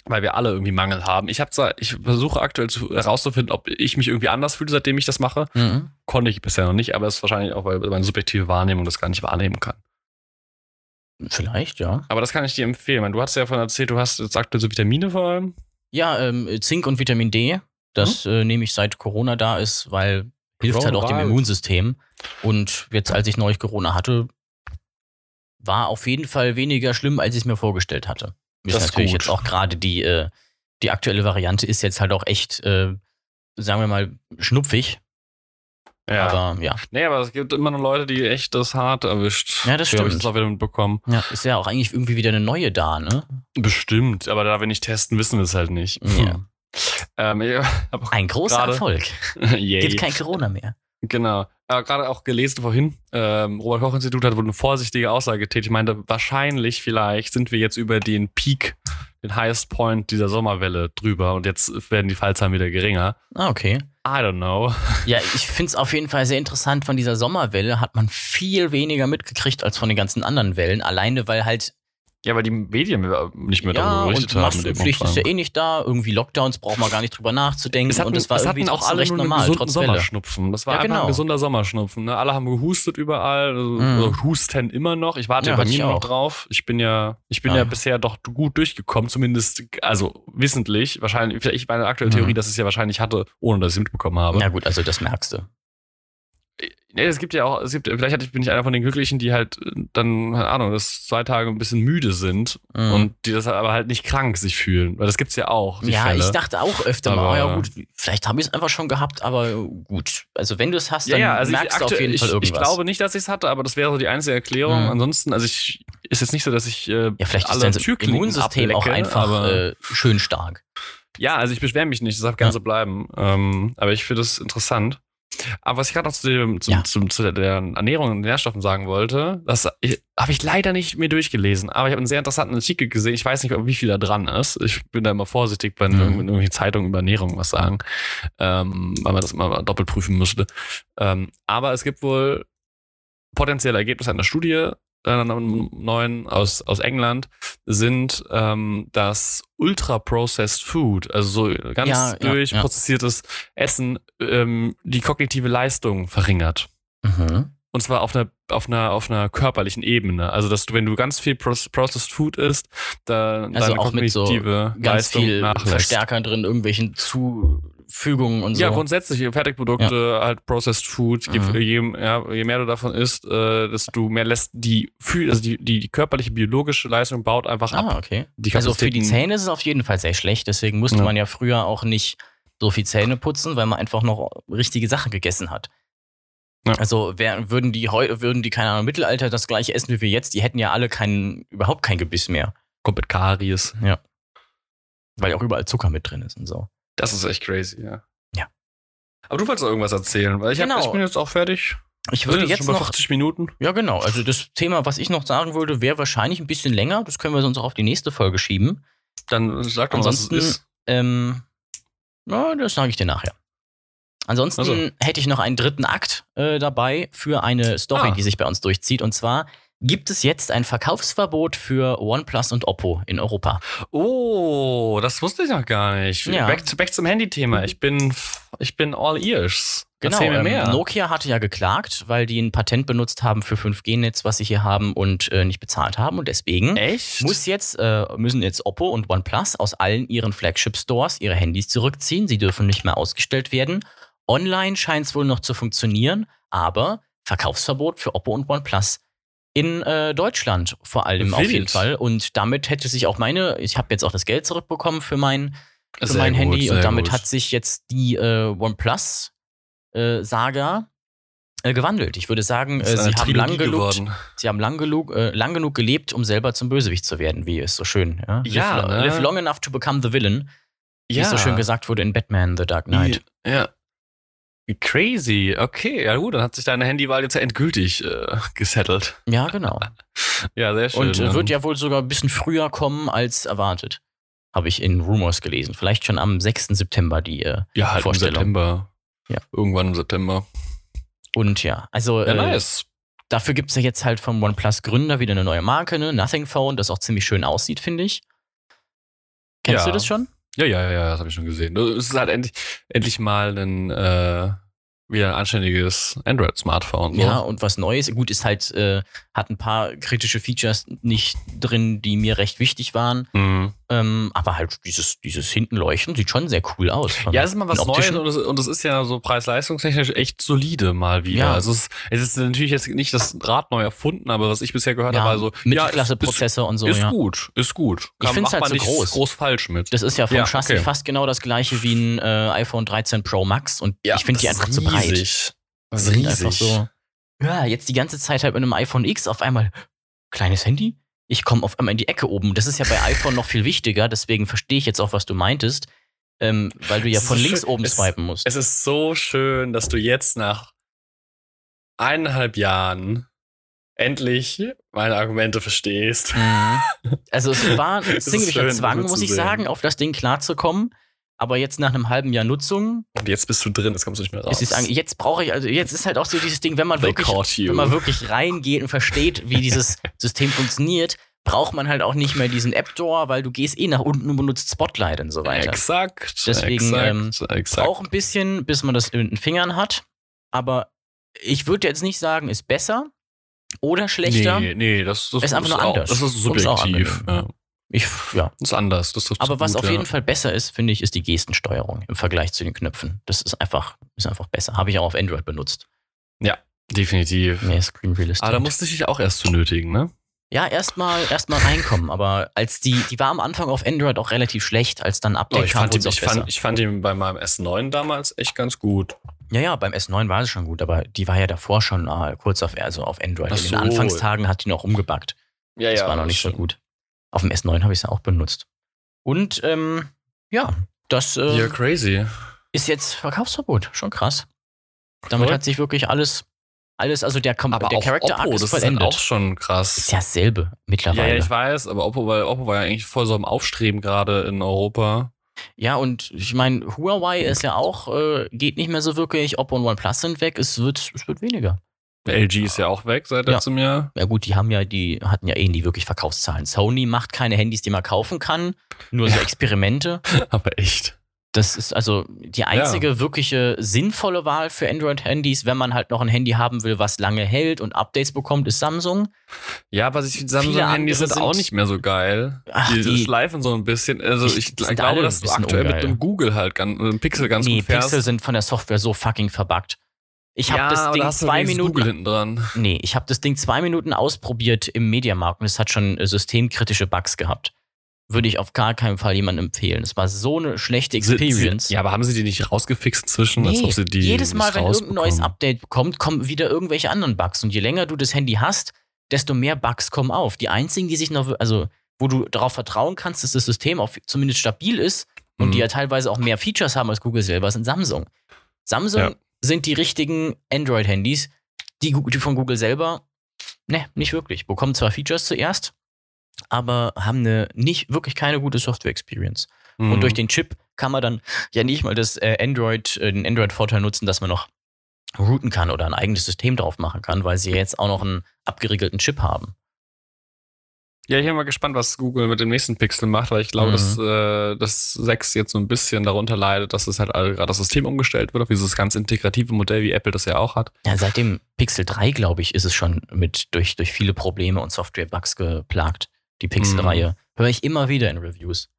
weil wir alle irgendwie Mangel haben. Ich habe zwar, ich versuche aktuell zu, herauszufinden, ob ich mich irgendwie anders fühle, seitdem ich das mache. Mhm. Konnte ich bisher noch nicht, aber es ist wahrscheinlich auch, weil meine subjektive Wahrnehmung das gar nicht wahrnehmen kann. Vielleicht, ja. Aber das kann ich dir empfehlen. Du hast ja davon erzählt, du hast jetzt aktuell so Vitamine vor allem. Ja, ähm, Zink und Vitamin D, das äh, nehme ich seit Corona da ist, weil hilft halt auch dem. Immunsystem. Und jetzt, als ich neulich Corona hatte, war auf jeden Fall weniger schlimm, als ich es mir vorgestellt hatte. Ist Das ist natürlich gut. jetzt auch gerade die, äh, die aktuelle Variante ist jetzt halt auch echt, äh, sagen wir mal, schnupfig. Aber ja. Nee, aber es gibt immer noch Leute, die echt das hart erwischt. Ja, das hab Ich stimmt. das auch wieder mitbekommen. ja, ist ja auch eigentlich irgendwie wieder eine neue da, ne? Bestimmt, aber da wir nicht testen, wissen wir es halt nicht. Ja. ähm, (laughs) Ein großer Gerade- Erfolg. (laughs) Yay. Gibt kein Corona mehr. Genau. Aber gerade auch gelesen vorhin, ähm, Robert Koch Institut hat wohl eine vorsichtige Aussage getätigt. Ich meinte, wahrscheinlich, vielleicht sind wir jetzt über den Peak, den Highest Point dieser Sommerwelle drüber und jetzt werden die Fallzahlen wieder geringer. Ah, okay. I don't know. (laughs) Ja, ich finde es auf jeden Fall sehr interessant. Von dieser Sommerwelle hat man viel weniger mitgekriegt als von den ganzen anderen Wellen. Alleine, weil halt Ja, weil die Medien nicht mehr ja, darüber und berichtet haben. mit dem Maskenpflicht ist ja eh nicht da. Irgendwie Lockdowns braucht man gar nicht drüber nachzudenken. Es hatten, und es war es irgendwie auch alle recht nur normal, trotz Welle. Sommerschnupfen. Das war Ja, genau. ein gesunder Sommerschnupfen. Ne? Alle haben gehustet überall, also, Mhm. also husten immer noch. Ich warte Ja, bei mir noch drauf. Ich bin ja, ich bin Ah. ja bisher doch gut durchgekommen, zumindest, also wissentlich. Wahrscheinlich, vielleicht meine aktuelle Mhm. Theorie, dass ich es ja wahrscheinlich hatte, ohne dass ich es mitbekommen habe. Ja gut, also das merkst du. Nee, es gibt ja auch, es gibt, vielleicht ich- bin ich einer von den Glücklichen, die halt äh, dann, keine Ahnung, das zwei Tage ein bisschen müde sind Mhm. und die das aber halt nicht krank sich fühlen. Weil das gibt's ja auch. Ja, Fälle. ich dachte auch öfter mal, Aber- oh ja gut, vielleicht habe ich es einfach schon gehabt, aber gut. Also wenn du es hast, Ja, dann ja, also ich, merkst du auf jeden Fall ich, irgendwas. ich glaube nicht, dass ich es hatte, aber das wäre so die einzige Erklärung. Mhm. Ansonsten, also ich ist jetzt nicht so, dass ich äh, ja, vielleicht ist alle dein Türklinken Immunsystem auch ablecke, einfach aber äh, schön stark. ja, also ich beschwere mich nicht, das darf gerne Ja. so bleiben. Ähm, aber ich finde es interessant. Aber was ich gerade noch zu, dem, zum, Ja. zum, zu der Ernährung und den Nährstoffen sagen wollte, das habe ich leider nicht mir durchgelesen, aber ich habe einen sehr interessanten Artikel gesehen. Ich weiß nicht, wie viel da dran ist. Ich bin da immer vorsichtig, wenn Mhm. irgendw- irgendwelche Zeitungen über Ernährung was sagen, ähm, weil man das immer doppelt prüfen müsste. Ähm, aber es gibt wohl potenzielle Ergebnisse einer Studie, einer neuen aus, aus England, sind ähm, das Ultra-Processed Food, also so ganz Ja, ja, durchprozessiertes Essen, ähm, die kognitive Leistung verringert. Mhm. Und zwar auf einer, auf einer, auf einer körperlichen Ebene. Also, dass du, wenn du ganz viel Proce- Processed Food isst, da Also deine auch mit so kognitive Ganz Leistung viel nachlässt. Verstärker drin, irgendwelchen Zufügungen und so. Ja, grundsätzlich Fertigprodukte, halt Processed Food. Je, Mhm. je, ja, je mehr du davon isst, äh, desto mehr lässt die, also die, die, die körperliche biologische Leistung baut einfach ab. ah, okay. Die Also für die Zähne ist es auf jeden Fall sehr schlecht. Deswegen musste Ja. man ja früher auch nicht so viel Zähne putzen, weil man einfach noch richtige Sachen gegessen hat. Ja. Also wär, würden die würden die, keine Ahnung, im Mittelalter das gleiche essen wie wir jetzt, die hätten ja alle keinen, überhaupt kein Gebiss mehr. Kommt mit Karies. Weil ja auch überall Zucker mit drin ist und so. Das ist echt crazy, ja. Ja. Aber du wolltest noch irgendwas erzählen, weil ich, hab, Genau. ich bin jetzt auch fertig. Ich würde sind jetzt bei noch 50 Minuten. Ja, genau. Also das Thema, was ich noch sagen würde, wäre wahrscheinlich ein bisschen länger. Das können wir sonst auch auf die nächste Folge schieben. Dann sag doch was es Ansonsten, ist. ähm, ja, das sage ich dir nachher. Ansonsten Also. hätte ich noch einen dritten Akt äh, dabei für eine Story, Ah. die sich bei uns durchzieht. Und zwar gibt es jetzt ein Verkaufsverbot für OnePlus und Oppo in Europa. Oh, das wusste ich noch gar nicht. Ja. Back, back zum Handy-Thema. Ich bin, ich bin all ears. Erzähl mir ähm, mehr. Nokia hatte ja geklagt, weil die ein Patent benutzt haben für 5G-Netz, was sie hier haben und äh, nicht bezahlt haben. Und deswegen Echt? muss jetzt, äh, müssen jetzt Oppo und OnePlus aus allen ihren Flagship-Stores ihre Handys zurückziehen. Sie dürfen nicht mehr ausgestellt werden. Online scheint es wohl noch zu funktionieren, aber Verkaufsverbot für Oppo und OnePlus in äh, Deutschland vor allem auf Wild. jeden Fall. Und damit hätte sich auch meine, ich habe jetzt auch das Geld zurückbekommen für mein, für Sehr mein gut, Handy und damit gut. hat sich jetzt die äh, OnePlus Saga äh, gewandelt. Ich würde sagen, äh, sie haben lang genug, sie haben lang genug, äh, lang genug gelebt, um selber zum Bösewicht zu werden, wie es so schön. Ja, Ja, live, ne? live long enough to become the villain, wie Ja. es so schön gesagt wurde in Batman: The Dark Knight. Ja. Crazy. Okay, ja gut, dann hat sich deine Handywahl jetzt ja endgültig äh, gesettelt. Ja, genau. (laughs) Ja, sehr schön. Und äh, wird ja wohl sogar ein bisschen früher kommen als erwartet. Habe ich in Rumors gelesen. Vielleicht schon am 6. September die äh, ja, halt im Vorstellung. September. Ja. Irgendwann im September. Und ja, also Ja, äh, nice. dafür gibt es ja jetzt halt vom OnePlus-Gründer wieder eine neue Marke, ne? Nothing Phone, das auch ziemlich schön aussieht, finde ich. Kennst Ja. du das schon? Ja, ja, ja, ja, das habe ich schon gesehen. Es ist halt endlich, endlich mal ein, äh, wieder ein anständiges Android-Smartphone. So. Ja, und was Neues. Gut, ist halt, äh, hat ein paar kritische Features nicht drin, die mir recht wichtig waren. Mhm. Ähm, aber halt dieses, dieses Hintenleuchten sieht schon sehr cool aus. Ja, es ist mal was Neues und es, und es ist ja so preis-leistungstechnisch echt solide mal wieder. Ja. Also es, es ist natürlich jetzt nicht das Rad neu erfunden, aber was ich bisher gehört Ja, habe, also Mittelklasse-Prozessor und so, ja, ist, ja. gut, ist gut. Ich find's macht halt so groß. groß falsch mit. Das ist ja vom Ja, Chassis okay. fast genau das gleiche wie ein äh, iPhone 13 Pro Max und ja, ich finde die einfach zu breit. Riesig. Das Die ist sind riesig. einfach so. Ja, jetzt die ganze Zeit halt mit einem iPhone X auf einmal kleines Handy. Ich komme auf einmal in die Ecke oben. Das ist ja bei (laughs) iPhone noch viel wichtiger, deswegen verstehe ich jetzt auch, was du meintest. Ähm, weil du ja von links schön. oben Es- swipen musst. Es ist so schön, dass du jetzt nach eineinhalb Jahren endlich meine Argumente verstehst. Mhm. (laughs) Also es war ein ziemlicher schön, Zwang, muss ich sehen. sagen, auf das Ding klarzukommen. Aber jetzt nach einem halben Jahr Nutzung Und jetzt bist du drin, jetzt kommst du nicht mehr raus. jetzt brauche ich, also jetzt ist halt auch so dieses Ding, wenn man They wirklich, wenn man wirklich reingeht und versteht, wie dieses (laughs) System funktioniert, braucht man halt auch nicht mehr diesen App-Door, weil du gehst eh nach unten und benutzt Spotlight und so weiter. Exakt. Deswegen, exakt, ähm, exakt. Braucht ein bisschen, bis man das in den Fingern hat, aber ich würde jetzt nicht sagen, ist besser oder schlechter. Nee, nee, das, das Ist einfach nur auch, anders. Das ist subjektiv. ja. Ich, ja. Das ist anders. Das trifft Aber was gut, auf ja. jeden Fall besser ist, finde ich, ist die Gestensteuerung im Vergleich zu den Knöpfen. Das ist einfach, ist einfach besser. Habe ich auch auf Android benutzt. Definitiv. Mehr Screen Real Estate. Aber da musste ich dich auch erst zu nötigen, ne? ja, erstmal erst mal reinkommen, aber als die, die war am Anfang auf Android auch relativ schlecht, als dann Update Oh, ich, kam, fand es ich, besser. fand, ich fand ihn bei meinem S9 damals echt ganz gut. ja, ja, beim S9 war es schon gut, aber die war ja davor schon äh, kurz auf, also auf Android. Ach In den so. Anfangstagen hat die noch umgebackt. Ja, Das war noch nicht so gut. Auf dem S9 habe ich es ja auch benutzt. Und ähm, ja, das äh, Ja, crazy. ist jetzt Verkaufsverbot. Schon krass. Damit Voll. hat sich wirklich alles, alles, also der, Aber der Arc Oppo, ist das ist halt vollendet. auch schon krass. ist ja dasselbe ja, mittlerweile. ja, ich weiß, aber Oppo, weil Oppo war ja eigentlich voll so am Aufstreben gerade in Europa. Ja, und ich meine, Huawei ist ja auch, äh, geht nicht mehr so wirklich. Oppo und OnePlus sind weg. Es wird, es wird weniger. LG ist ja auch weg seit Ja. letztem Jahr. Ja gut, die haben ja, die hatten ja eh nie wirklich Verkaufszahlen. Sony macht keine Handys, die man kaufen kann, nur so Ja. Experimente. (laughs) Aber echt. Das ist also die einzige wirkliche sinnvolle Wahl für Android-Handys, wenn man halt noch ein Handy haben will, was lange hält und Updates bekommt, ist Samsung. Ja, aber ich Samsung-Handys andere sind auch sind- nicht mehr so geil. Ach, die, die- schleifen so ein bisschen. Also ich sind glaube, dass du aktuell mit ungeil. einem Google halt ganz, mit einem Pixel ganz nee, gut fährst. Pixel sind von der Software so fucking verbuggt. Ich habe ja, das Ding da zwei Minuten. Nee, ich habe das Ding zwei Minuten ausprobiert im Mediamarkt und es hat schon äh, systemkritische Bugs gehabt. Würde ich auf gar keinen Fall jemandem empfehlen. Es war so eine schlechte Experience. Ja, aber haben sie die nicht rausgefixt inzwischen? als Nee, ob sie die jedes Mal, wenn irgendein neues? Update kommt, kommen wieder irgendwelche anderen Bugs. Und je länger du das Handy hast, desto mehr Bugs kommen auf. Die einzigen, die sich noch, also wo du darauf vertrauen kannst, dass das System auch zumindest stabil ist und Mhm. die ja teilweise auch mehr Features haben als Google selber, sind Samsung. Samsung Ja. Sind die richtigen Android-Handys, die, die von Google selber, ne, nicht wirklich. Bekommen zwar Features zuerst, aber haben eine nicht wirklich keine gute Software-Experience. Mhm. Und durch den Chip kann man dann ja nicht mal das äh, Android, äh, den Android-Vorteil nutzen, dass man noch routen kann oder ein eigenes System drauf machen kann, weil sie jetzt auch noch einen abgeriegelten Chip haben. Ja, ich bin mal gespannt, was Google mit dem nächsten Pixel macht, weil ich glaube, Mhm. dass äh, das 6 jetzt so ein bisschen darunter leidet, dass es halt gerade das System umgestellt wird auf dieses ganz integrative Modell, wie Apple das ja auch hat. Ja, seit dem Pixel 3, glaube ich, ist es schon mit durch, durch viele Probleme und Software-Bugs geplagt. Die Pixel-Reihe. Höre ich immer wieder in Reviews.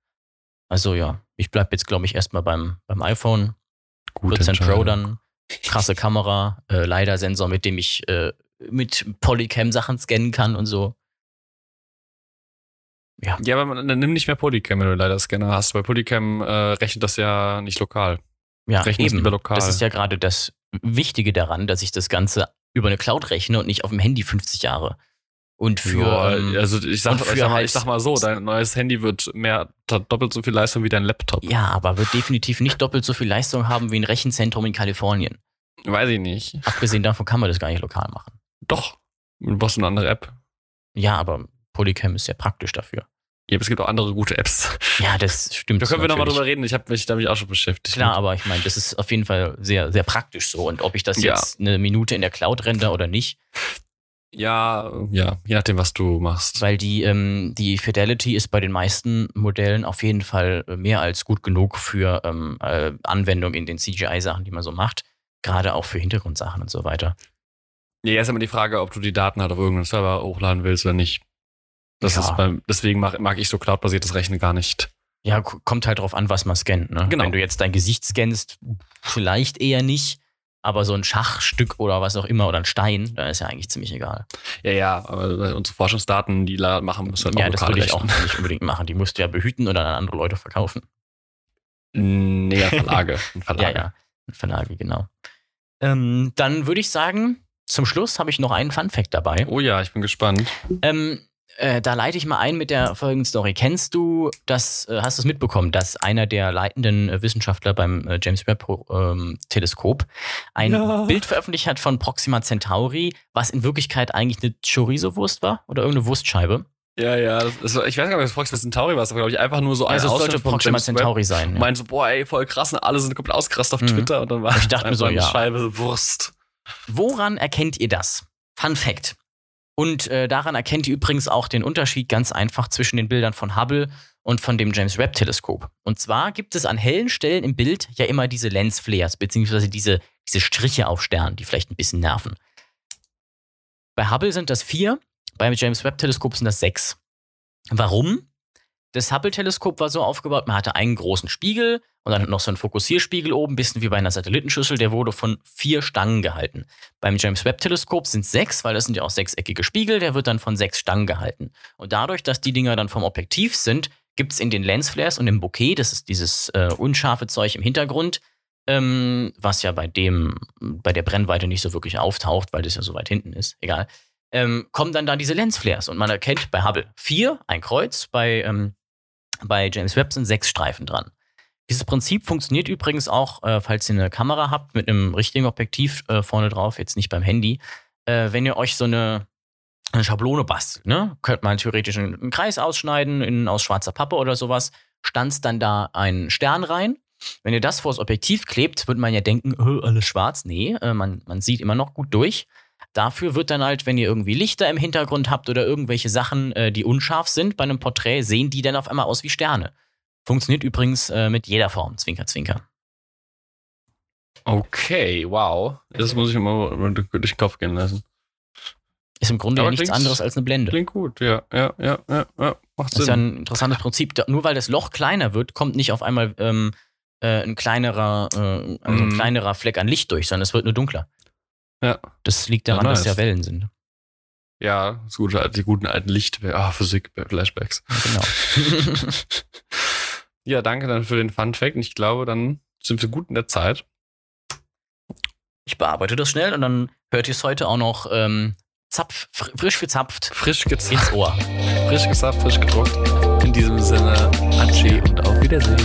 Also ja, ich bleibe jetzt, glaube ich, erstmal beim, beim iPhone. Gute 14 Pro dann. Krasse Kamera, äh, LiDAR-Sensor, mit dem ich äh, mit Polycam Sachen scannen kann und so. Ja. Ja, aber man, dann nimm nicht mehr Polycam, wenn du leider Scanner hast, weil Polycam äh, rechnet das ja nicht lokal. Ja, Rechnen es eben. lokal. Das ist ja gerade das Wichtige daran, dass ich das Ganze über eine Cloud rechne und nicht auf dem Handy 50 Jahre. Und für. ja, ähm, also ich sag, ich, sag mal, halt- ich sag mal so, dein neues Handy wird mehr doppelt so viel Leistung wie dein Laptop. ja, aber wird definitiv nicht doppelt so viel Leistung haben wie ein Rechenzentrum in Kalifornien. Weiß ich nicht. Abgesehen davon kann man das gar nicht lokal machen. Doch. Du brauchst eine andere App. Ja, aber Polycam ist sehr praktisch dafür. Ja, aber es gibt auch andere gute Apps. Ja, das stimmt. Da können wir nochmal drüber reden. Ich habe mich damit auch schon beschäftigt. Klar, aber ich meine, das ist auf jeden Fall sehr, sehr praktisch so. Und ob ich das Ja. jetzt eine Minute in der Cloud render oder nicht, Ja, ja, je nachdem, was du machst. weil die, ähm, die Fidelity ist bei den meisten Modellen auf jeden Fall mehr als gut genug für ähm, äh, Anwendung in den CGI-Sachen, die man so macht. Gerade auch für Hintergrundsachen und so weiter. Ja, ist immer die Frage, ob du die Daten halt auf irgendeinen Server hochladen willst oder nicht. Das Ja. ist beim, deswegen mag, mag ich so cloudbasiertes Rechnen gar nicht. Ja, kommt halt drauf an, was man scannt. Ne? Genau. Wenn du jetzt dein Gesicht scannst, vielleicht eher nicht. Aber so ein Schachstück oder was auch immer oder ein Stein, da ist ja eigentlich ziemlich egal. Ja, ja, aber unsere Forschungsdaten, die machen, müssen halt ja, auch das lokal würde ich auch nicht unbedingt machen. Die musst du ja behüten oder an andere Leute verkaufen. Nee, ja, (laughs) Verlage. Ja, Verlage. ja. Verlage, genau. Ähm, dann würde ich sagen, zum Schluss habe ich noch einen Fun-Fact dabei. Oh ja, ich bin gespannt. Ähm, äh, da leite ich mal ein mit der folgenden Story. Kennst du das, äh, hast du es mitbekommen, dass einer der leitenden äh, Wissenschaftler beim äh, James Webb ähm, Teleskop ein Ja. Bild veröffentlicht hat von Proxima Centauri, was in Wirklichkeit eigentlich eine Chorizo-Wurst war oder irgendeine Wurstscheibe? Ja, ja. Das, ich weiß gar nicht, ob das Proxima Centauri war, war, glaube ich, einfach nur so ein Also es sollte Proxima. Centauri sein. Ja. Meinen so, boah, ey, voll krass, und alle sind komplett ausgerastet auf Mhm. Twitter und dann war Ich dachte mir so, eine ja. Scheibe Wurst. Woran erkennt ihr das? Fun Fact. Und äh, daran erkennt ihr übrigens auch den Unterschied ganz einfach zwischen den Bildern von Hubble und von dem James Webb Teleskop. Und zwar gibt es an hellen Stellen im Bild ja immer diese Lensflares, beziehungsweise diese, diese Striche auf Sternen, die vielleicht ein bisschen nerven. Bei Hubble sind das vier, beim James Webb Teleskop sind das sechs. Warum? Das Hubble-Teleskop war so aufgebaut, man hatte einen großen Spiegel und dann noch so einen Fokussierspiegel oben, bisschen wie bei einer Satellitenschüssel, der wurde von vier Stangen gehalten. Beim James Webb-Teleskop sind sechs, weil das sind ja auch sechseckige Spiegel, der wird dann von sechs Stangen gehalten. Und dadurch, dass die Dinger dann vom Objektiv sind, gibt es in den Lensflares und im Bokeh, das ist dieses äh, unscharfe Zeug im Hintergrund, ähm, was ja bei dem, bei der Brennweite nicht so wirklich auftaucht, weil das ja so weit hinten ist, egal, ähm, kommen dann da diese Lensflares und man erkennt bei Hubble vier, ein Kreuz, bei, ähm, bei James Webb sind sechs Streifen dran. Dieses Prinzip funktioniert übrigens auch, äh, falls ihr eine Kamera habt mit einem richtigen Objektiv äh, vorne drauf, jetzt nicht beim Handy. Äh, wenn ihr euch so eine, eine Schablone bastelt, ne? könnte man theoretisch einen, Kreis ausschneiden in, aus schwarzer Pappe oder sowas, stanzt dann da einen Stern rein. Wenn ihr das vors Objektiv klebt, würde man ja denken, äh, alles schwarz. Nee, äh, man, man sieht immer noch gut durch. Dafür wird dann halt, wenn ihr irgendwie Lichter im Hintergrund habt oder irgendwelche Sachen, äh, die unscharf sind bei einem Porträt, sehen die dann auf einmal aus wie Sterne. Funktioniert übrigens äh, mit jeder Form, Zwinker, Zwinker. Okay, wow. Das muss ich immer durch den Kopf gehen lassen. Ist im Grunde ja nichts anderes als eine Blende. Klingt gut, ja, ja, ja, ja, ja. Macht Das ist ja Sinn. ein interessantes Prinzip. Nur weil das Loch kleiner wird, kommt nicht auf einmal ähm, äh, ein kleinerer, äh, also ein Mhm. kleinerer Fleck an Licht durch, sondern es wird nur dunkler. Ja. Das liegt Ja, daran, dass nice. ja Wellen sind. Ja, das gute, die guten alten Licht, ah, Physik, Flashbacks. Ja, genau. (laughs) ja, danke dann für den Fun Fact. Ich glaube, dann sind wir gut in der Zeit. ich bearbeite das schnell und dann hört ihr es heute auch noch ähm, zapf, fr frisch gezapft Frisch gezapft, ins Ohr. frisch gezapft, frisch gedruckt. In diesem Sinne, Atschi und auf Wiedersehen.